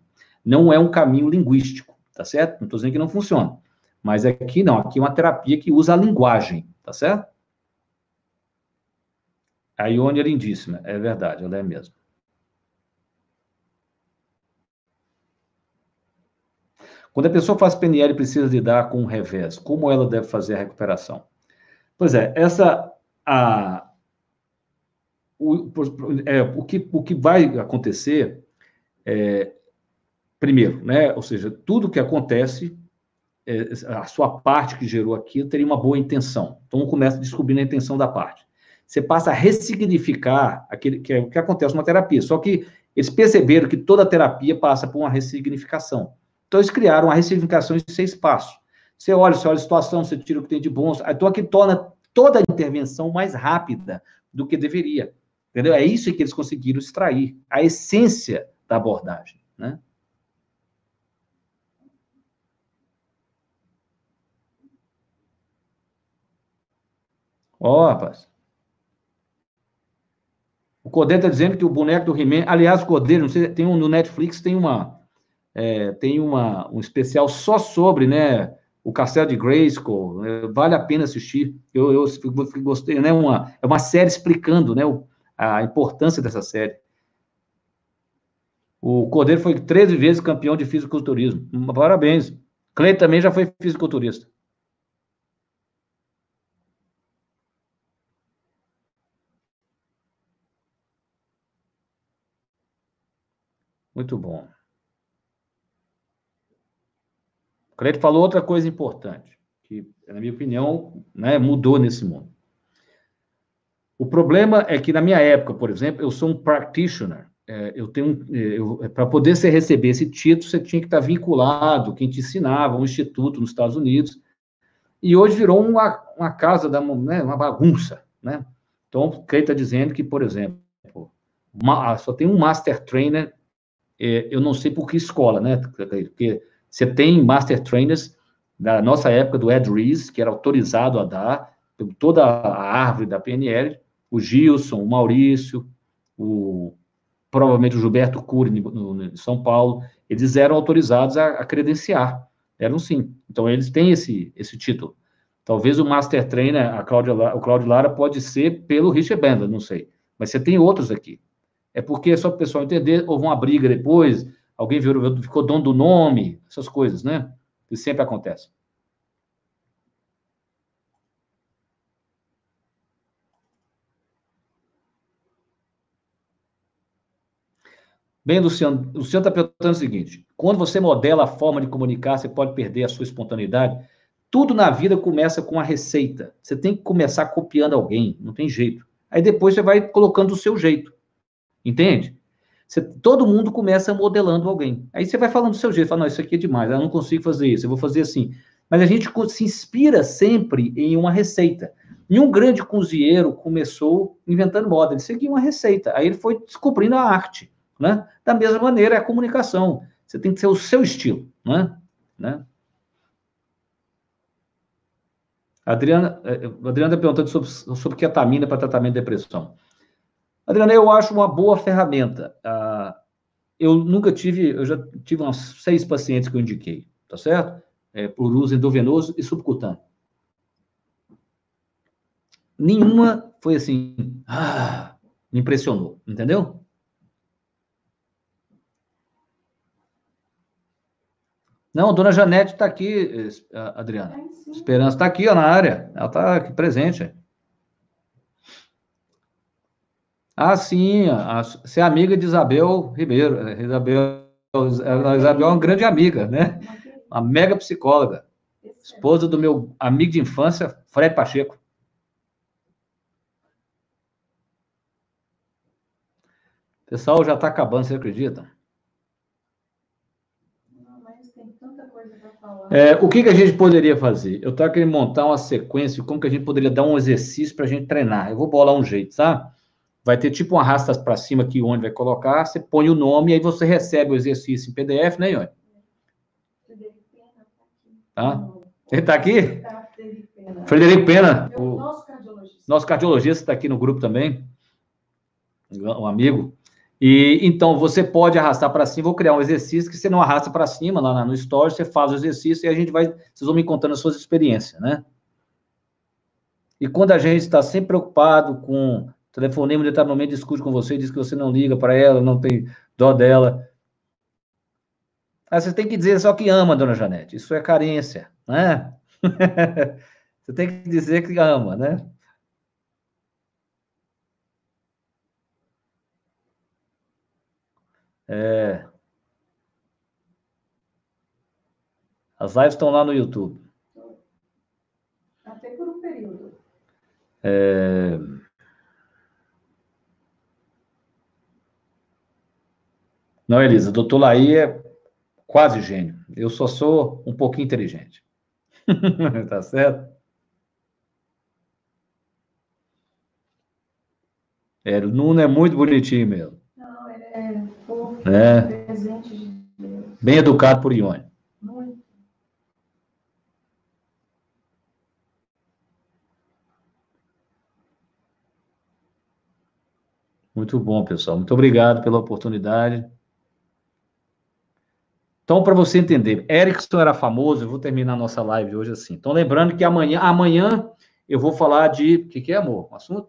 não é um caminho linguístico, tá certo? Não estou dizendo que não funciona. Mas aqui não, aqui é uma terapia que usa a linguagem, tá certo? A Ione é lindíssima, é verdade, ela é mesmo. Quando a pessoa faz PNL precisa lidar com o revés, como ela deve fazer a recuperação? Pois é, essa a o, é, o, que, o que vai acontecer é, primeiro, né? Ou seja, tudo que acontece, é, a sua parte que gerou aquilo teria uma boa intenção. Então, começa descobrindo a intenção da parte. Você passa a ressignificar aquele que é que acontece numa terapia. Só que eles perceberam que toda terapia passa por uma ressignificação. Então, eles criaram uma ressignificação em seis passos. Você olha, você olha a situação, você tira o que tem de bom. Então, aqui torna toda a intervenção mais rápida do que deveria. Entendeu? É isso que eles conseguiram extrair, a essência da abordagem, né? Ó, oh, rapaz. O Cordeiro está dizendo que o boneco do He-Man. Aliás, Cordeiro, não sei, tem um no Netflix, tem uma. É, tem uma, um especial só sobre, né? O Castelo de Grayskull. É, vale a pena assistir. Eu, eu, eu gostei, né? Uma, é uma série explicando, né? O, a importância dessa série. O Cordeiro foi 13 vezes campeão de fisiculturismo. Parabéns. Clay também já foi fisiculturista. Muito bom. O Cleito falou outra coisa importante, que, na minha opinião, né, mudou nesse mundo. O problema é que, na minha época, por exemplo, eu sou um practitioner. É, eu tenho é, para poder você receber esse título, você tinha que estar vinculado, quem te ensinava, um instituto nos Estados Unidos. E hoje virou uma, uma casa da né, uma bagunça, né? Então, Cleito está dizendo que, por exemplo, uma, só tem um master trainer é, eu não sei por que escola, né? Porque você tem master trainers da nossa época do Ed Rees, que era autorizado a dar toda a árvore da PNL, o Gilson, o Maurício, o provavelmente o Gilberto Cury no, São Paulo, eles eram autorizados a, a, credenciar, eram sim. Então eles têm esse esse título. Talvez o master trainer, a Cláudia, o Cláudio Lara pode ser pelo Richard Benda, não sei. Mas você tem outros aqui. É porque, só para o pessoal entender, houve uma briga depois, alguém virou, ficou dono do nome, essas coisas, né? Que sempre acontece. Bem, Luciano, Luciano está perguntando o seguinte: quando você modela a forma de comunicar, você pode perder a sua espontaneidade. Tudo na vida começa com a receita. Você tem que começar copiando alguém, não tem jeito. Aí depois você vai colocando o seu jeito. Entende? Você, todo mundo começa modelando alguém. Aí você vai falando do seu jeito, fala, não, isso aqui é demais, eu não consigo fazer isso, eu vou fazer assim. Mas a gente se inspira sempre em uma receita. E um grande cozinheiro começou inventando moda, ele seguia uma receita, aí ele foi descobrindo a arte. Né? Da mesma maneira, é a comunicação. Você tem que ser o seu estilo. Né? Né? Adriana, eh, Adriana está perguntando sobre, sobre ketamina para tratamento de depressão. Adriana, eu acho uma boa ferramenta. Ah, eu nunca tive, eu já tive uns seis pacientes que eu indiquei, tá certo? É, por uso endovenoso e subcutâneo. Nenhuma foi assim, ah, me impressionou, entendeu? Não, dona Janete está aqui, Adriana. Esperança está aqui ó, na área. Ela está aqui presente. Ah, sim. Você é amiga de Isabel Ribeiro. É, Isabel, Isabel é uma grande amiga, né? Uma mega psicóloga. Esposa do meu amigo de infância, Fred Pacheco. O pessoal já está acabando, você acredita? É, o que, que a gente poderia fazer? Eu estava querendo montar uma sequência, como que a gente poderia dar um exercício para a gente treinar. Eu vou bolar um jeito, tá? Vai ter tipo uma arrasta para cima aqui onde vai colocar, você põe o nome e aí você recebe o exercício em PDF, né, Ione? Tá? Ele está aqui? Frederico Pena. O nosso cardiologista. Nosso cardiologista está aqui no grupo também. Um amigo. E então você pode arrastar para cima. Vou criar um exercício que você não arrasta para cima lá no Story, você faz o exercício e a gente vai. Vocês vão me contando as suas experiências, né? E quando a gente está sempre preocupado com telefonema, ele está no meio discute com você, diz que você não liga para ela, não tem dó dela. Aí você tem que dizer só que ama, dona Janete. Isso é carência, né? você tem que dizer que ama, né? É... As lives estão lá no YouTube. Até por um período. É... Não, Elisa, doutor Laí é quase gênio. Eu só sou um pouquinho inteligente. tá certo? É, o Nuno é muito bonitinho mesmo. É. Bem educado por Ione. Muito. Muito bom, pessoal. Muito obrigado pela oportunidade. Então, para você entender, Erickson era famoso, eu vou terminar a nossa live hoje assim. Então, lembrando que amanhã, amanhã eu vou falar de. O que, que é, amor? Um assunto?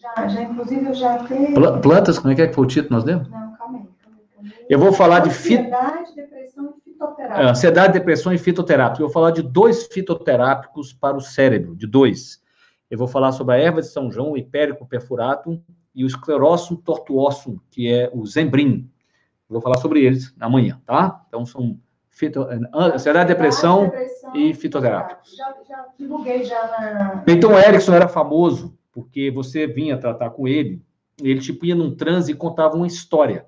Já, já, inclusive, eu já tenho. Plantas, como é que, é que foi o título que nós demos? Não, calma aí. Calma aí, Eu vou falar de. Ansiedade, depressão e fitoterápica. É, ansiedade, depressão e fitoterápica. Eu vou falar de dois fitoterápicos para o cérebro, de dois. Eu vou falar sobre a erva de São João, o hipérico perfuratum, e o esclerósum tortuosum, que é o zembrim. Vou falar sobre eles amanhã, tá? Então, são fito... ansiedade, depressão, depressão e fitoterápicos. Já, já divulguei já na... Então, o Erickson era famoso porque você vinha tratar com ele, ele tipo ia num transe e contava uma história.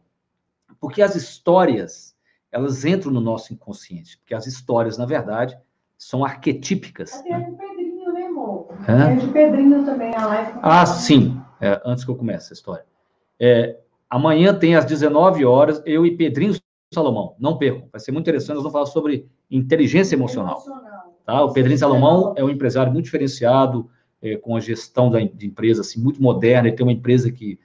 Porque as histórias, elas entram no nosso inconsciente, porque as histórias, na verdade, são arquetípicas. Até né? de Pedrinho, né, amor? É de Pedrinho também, a live. Ah, sim. É, antes que eu comece a história. É, amanhã tem às 19 horas, eu e Pedrinho Salomão. Não percam, vai ser muito interessante. Nós vamos falar sobre inteligência emocional. Tá? O Pedrinho Salomão é um empresário muito diferenciado, é, com a gestão da, de empresa assim, muito moderna, ele tem uma empresa que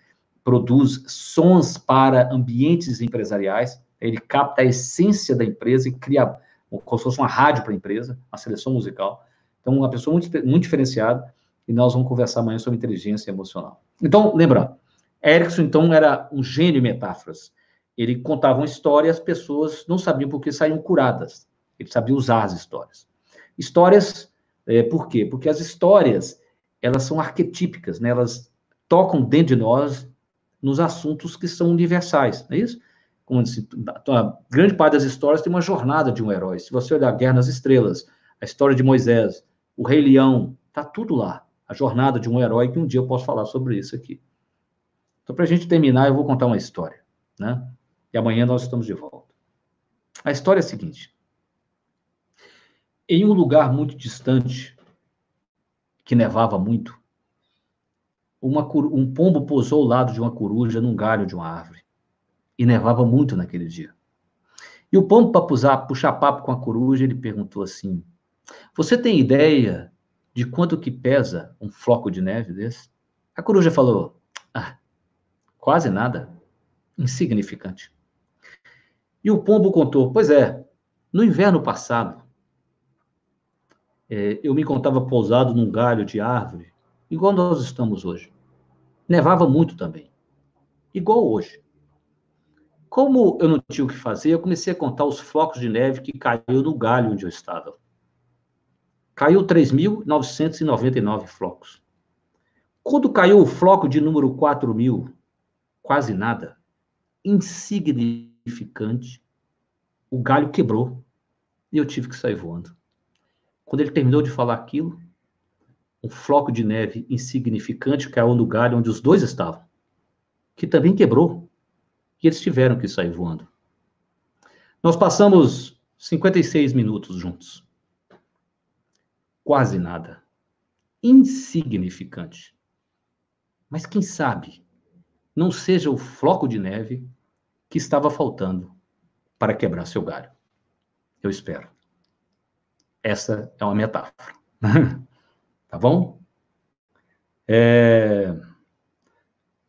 produz sons para ambientes empresariais, ele capta a essência da empresa e cria como se fosse uma rádio para a empresa, uma seleção musical. Então, uma pessoa muito, muito diferenciada, e nós vamos conversar amanhã sobre inteligência emocional. Então, lembrando, Erickson, então, era um gênio em metáforas. Ele contava uma história e as pessoas não sabiam por que saíam curadas. Ele sabia usar as histórias. Histórias, é, por quê? Porque as histórias, elas são arquetípicas, né? Elas tocam dentro de nós nos assuntos que são universais, não é isso? Como disse, a grande parte das histórias tem uma jornada de um herói. Se você olhar Guerra nas Estrelas, a história de Moisés, o Rei Leão, tá tudo lá. A jornada de um herói, que um dia eu posso falar sobre isso aqui. Então, para a gente terminar, eu vou contar uma história, né? E amanhã nós estamos de volta. A história é a seguinte: em um lugar muito distante, que nevava muito, uma, um pombo pousou ao lado de uma coruja num galho de uma árvore. E nevava muito naquele dia. E o pombo, para puxar papo com a coruja, ele perguntou assim: Você tem ideia de quanto que pesa um floco de neve desse? A coruja falou: quase nada. Insignificante. E o pombo contou: Pois é, no inverno passado, é, eu me encontrava pousado num galho de árvore, igual nós estamos hoje. Nevava muito também, igual hoje. Como eu não tinha o que fazer, eu comecei a contar os flocos de neve que caiu no galho onde eu estava. Caiu 3.999 flocos. Quando caiu o floco de número 4.000, quase nada, insignificante, o galho quebrou e eu tive que sair voando. Quando ele terminou de falar aquilo, um floco de neve insignificante caiu no galho onde os dois estavam, que também quebrou, e eles tiveram que sair voando. Nós passamos 56 minutos juntos. Quase nada. Insignificante. Mas quem sabe não seja o floco de neve que estava faltando para quebrar seu galho. Eu espero. Essa é uma metáfora. tá bom? É...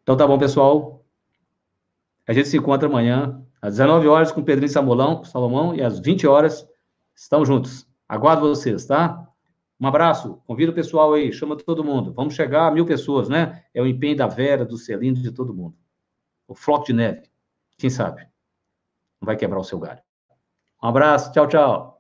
Então tá bom, pessoal. A gente se encontra amanhã, às 19 horas, com Pedrinho Samolão, Salomão, e às 20 horas, estamos juntos. Aguardo vocês, tá? Um abraço, convido o pessoal aí, chama todo mundo. Vamos chegar a mil pessoas, né? É o empenho da Vera, do Celino, de todo mundo. O floco de neve, quem sabe? Não vai quebrar o seu galho. Um abraço, tchau, tchau.